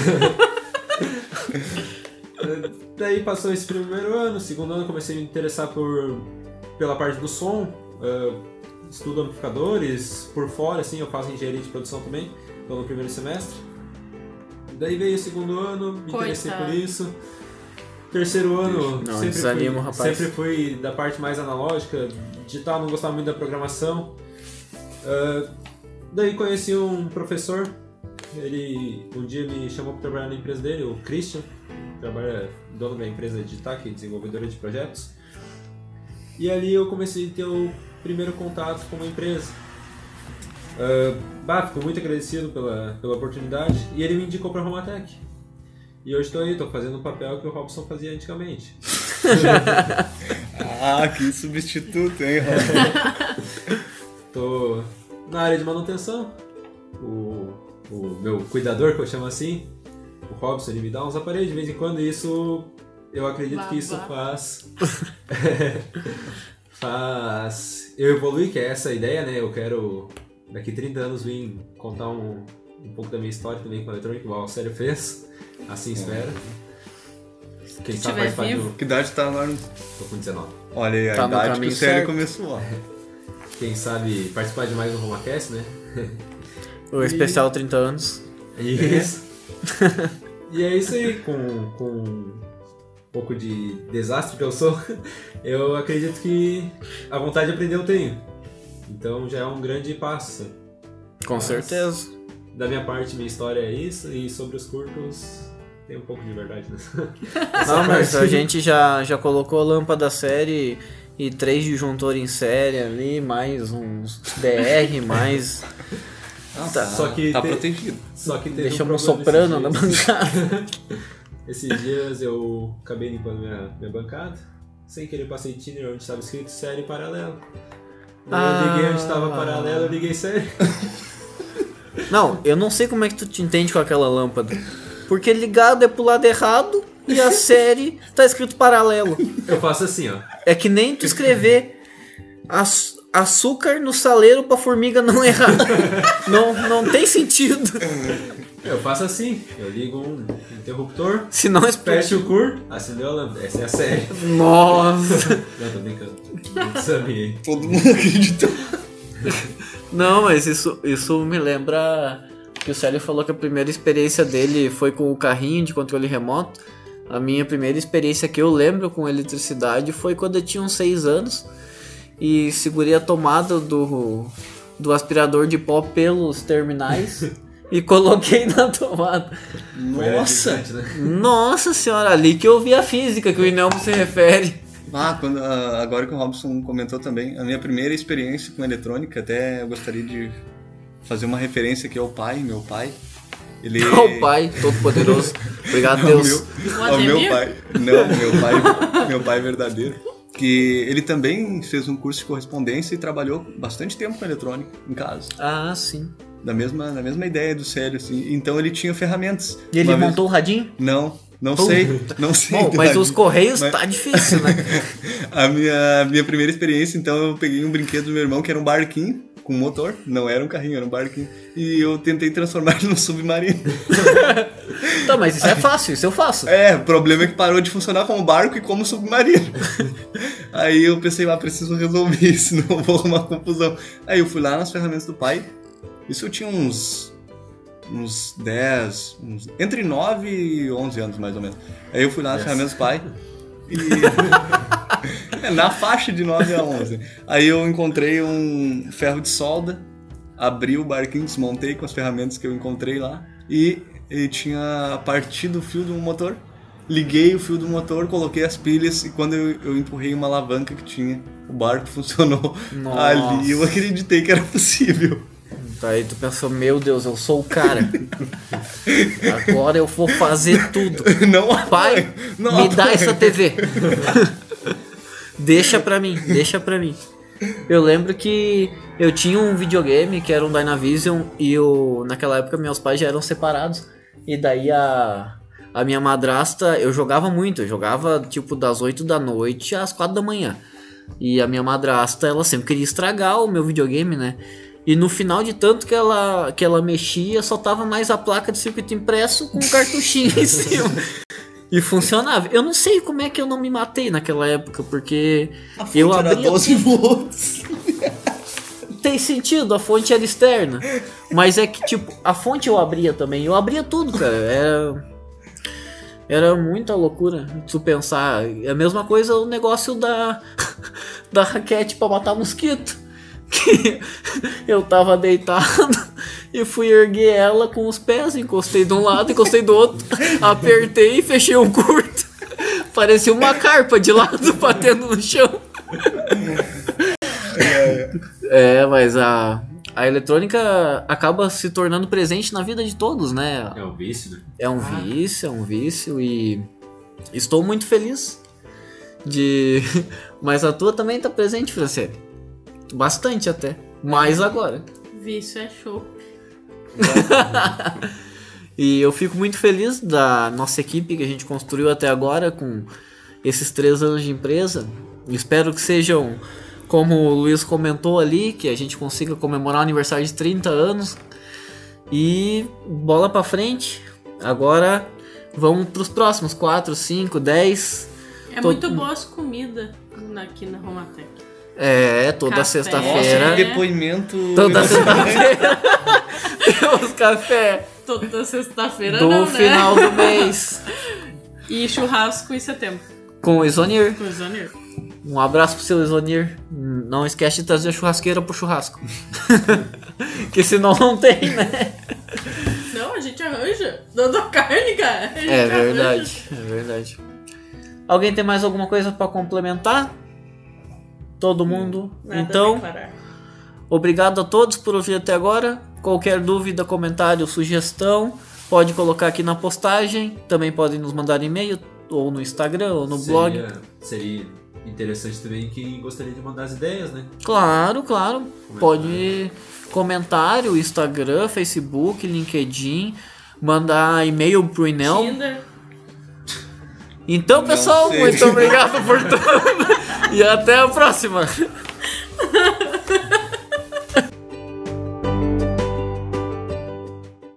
Daí passou esse primeiro ano, segundo ano comecei a me interessar por, pela parte do som, eh, estudo amplificadores, por fora, assim, eu faço engenharia de produção também, então no primeiro semestre. Daí veio o segundo ano, me interessei Coitado. por isso. Terceiro ano, Não, sempre, desanima, fui, rapaz. sempre fui da parte mais analógica, digital, não gostava muito da programação. Eh, daí conheci um professor, ele um dia me chamou para trabalhar na empresa dele, o Christian, trabalha dono da empresa Digitac, desenvolvedora de projetos. E ali eu comecei a ter o primeiro contato com uma empresa. Uh, bah, fico muito agradecido pela, pela oportunidade e ele me indicou para a Romatec. E hoje estou aí, estou fazendo o papel que o Robson fazia antigamente. Ah, que substituto, hein, Rob? Estou na área de manutenção. O, o meu cuidador, que eu chamo assim, o Robson, ele me dá uns aparelhos de vez em quando e isso eu acredito que isso faz. faz eu evoluir, que é essa a ideia, né? Eu quero daqui 30 anos vir contar um, um pouco da minha história também com a eletrônica, igual o Sério fez. Assim espero. Quem sabe tiver participar de um- Que idade tá lá? no- Tô com 19. Olha aí, a Tá idade que o sério certo. começou, ó. Quem sabe participar de mais um Romacast, né? O especial 30 anos. Isso. e é isso aí, com, com pouco de desastre que eu sou, eu acredito que a vontade de aprender eu tenho. Então já é um grande passo. Com Mas- certeza. Da minha parte, minha história é isso, e sobre os curtos, tem um pouco de verdade, né? Não, mas a gente já, já colocou lâmpada série e três disjuntor em série ali, mais uns DR, mais. tá. Só que Tá te- protegido. Só que teve um Deixamos problema soprano na bancada. Esses dias eu acabei limpando minha, minha bancada, sem querer passei thinner onde estava escrito série paralelo. Eu liguei onde estava Ah. paralelo, eu liguei série. Não, eu não sei como é que tu te entende com aquela lâmpada. Porque ligado é pro lado errado e a série tá escrito paralelo. Eu faço assim, ó. É que nem tu escrever aç- açúcar no saleiro pra formiga não errar. Não, não tem sentido. Eu faço assim, eu ligo um interruptor, Se não explode. fecho o curto, acendeu a lâmpada. Essa é a série. Nossa. Não, tô brincando. Não sabia. Todo mundo acreditou. Não, mas isso, isso me lembra que o Célio falou que a primeira experiência dele foi com o carrinho de controle remoto. A minha primeira experiência que eu lembro com eletricidade foi quando eu tinha uns 6 anos e segurei a tomada do, do aspirador de pó pelos terminais e coloquei na tomada. Foi Nossa! né? Nossa senhora, ali que eu vi a física que o Inelmo se refere. Ah, quando, ah, agora que o Robson comentou também, a minha primeira experiência com eletrônica, até eu gostaria de fazer uma referência aqui ao pai, meu pai. Ele... Ô pai, todo poderoso. Obrigado, Ao Deus. meu, O ao meu Ademir? pai. Não, meu pai, meu pai verdadeiro. Que ele também fez um curso de correspondência e trabalhou bastante tempo com eletrônica em casa. Ah, sim. Da mesma, da mesma ideia do Célio, assim. Então ele tinha ferramentas. E ele Uma vez- montou o radinho? Não, não Puta. sei. Não sei. Bom, mas os correios Mas- tá difícil, né? A minha, minha primeira experiência, então, eu peguei um brinquedo do meu irmão que era um barquinho com motor. Não era um carrinho, era um barquinho. E eu tentei transformar ele num submarino. Tá, mas isso é fácil, isso eu faço. É, o problema é que parou de funcionar como barco e como submarino. Aí eu pensei, ah, preciso resolver isso, não vou arrumar confusão. Aí eu fui lá nas ferramentas do pai. Isso eu tinha uns. uns 10. Uns, entre 9 e 11 anos mais ou menos. Aí eu fui lá nas Yes. ferramentas do pai. E. É, na faixa de 9 a 11. Aí eu encontrei um ferro de solda, abri o barquinho, desmontei com as ferramentas que eu encontrei lá e, e tinha partido o fio do motor. liguei o fio do motor, coloquei as pilhas e quando eu, eu empurrei uma alavanca que tinha, o barco funcionou. Nossa. Ali eu acreditei que era possível. Daí tu pensou, meu Deus, eu sou o cara. Agora eu vou fazer tudo. Não Pai, não me dá essa TV. deixa pra mim, deixa pra mim. Eu lembro que eu tinha um videogame que era um Dynavision e eu, naquela época meus pais já eram separados. E daí a, a minha madrasta, eu jogava muito, eu jogava tipo das 8 da noite às 4 da manhã. E a minha madrasta, ela sempre queria estragar o meu videogame, né? E no final de tanto que ela, que ela mexia, só tava mais a placa de circuito impresso com um cartuchinho em cima. E funcionava. Eu não sei como é que eu não me matei naquela época, porque A fonte eu era abria 12 volts. tem sentido, a fonte era externa. Mas é que, tipo, a fonte eu abria também. Eu abria tudo, cara. Era. Era muita loucura tu pensar. É a mesma coisa o negócio da. da raquete pra matar mosquito. Que eu tava deitado e fui erguer ela com os pés, encostei de um lado, encostei do outro, apertei e fechei um curto. Parecia uma carpa de lado batendo no chão. É, mas a, a eletrônica acaba se tornando presente na vida de todos, né? É o vício, né? É um vício, é um vício e estou muito feliz de. Mas a tua também tá presente, Franciele. Bastante até. Mais agora. Vício é show. E eu fico muito feliz da nossa equipe que a gente construiu até agora com esses três anos de empresa. Espero que sejam, como o Luiz comentou ali, que a gente consiga comemorar o aniversário de 30 anos. E bola pra frente. Agora vamos pros próximos 4, 5, 10. É Tô- muito boa as comidas aqui na Romatec. É, toda Café. sexta-feira. Nossa, Depoimento. Toda sexta-feira. Temos café Toda sexta-feira do não, final né? do mês. E churrasco em setembro. Com o Isonir. Com o Zonir. Um abraço pro seu Isonir. Não esquece de trazer a churrasqueira pro churrasco. que senão não tem, né? Não, a gente arranja. Dando a carne, cara. É arranja. verdade, é verdade. Alguém tem mais alguma coisa pra complementar? Todo mundo? Nada a então, obrigado a todos por ouvir até agora. Qualquer dúvida, comentário, sugestão, pode colocar aqui na postagem. Também podem nos mandar e-mail ou no Instagram ou no blog. Seria, seria interessante também quem gostaria de mandar as ideias, né? Claro, claro. Pode comentário, Instagram, Facebook, LinkedIn, mandar e-mail pro Inel. Tinder. Então, pessoal, muito obrigado por tudo. e até a próxima.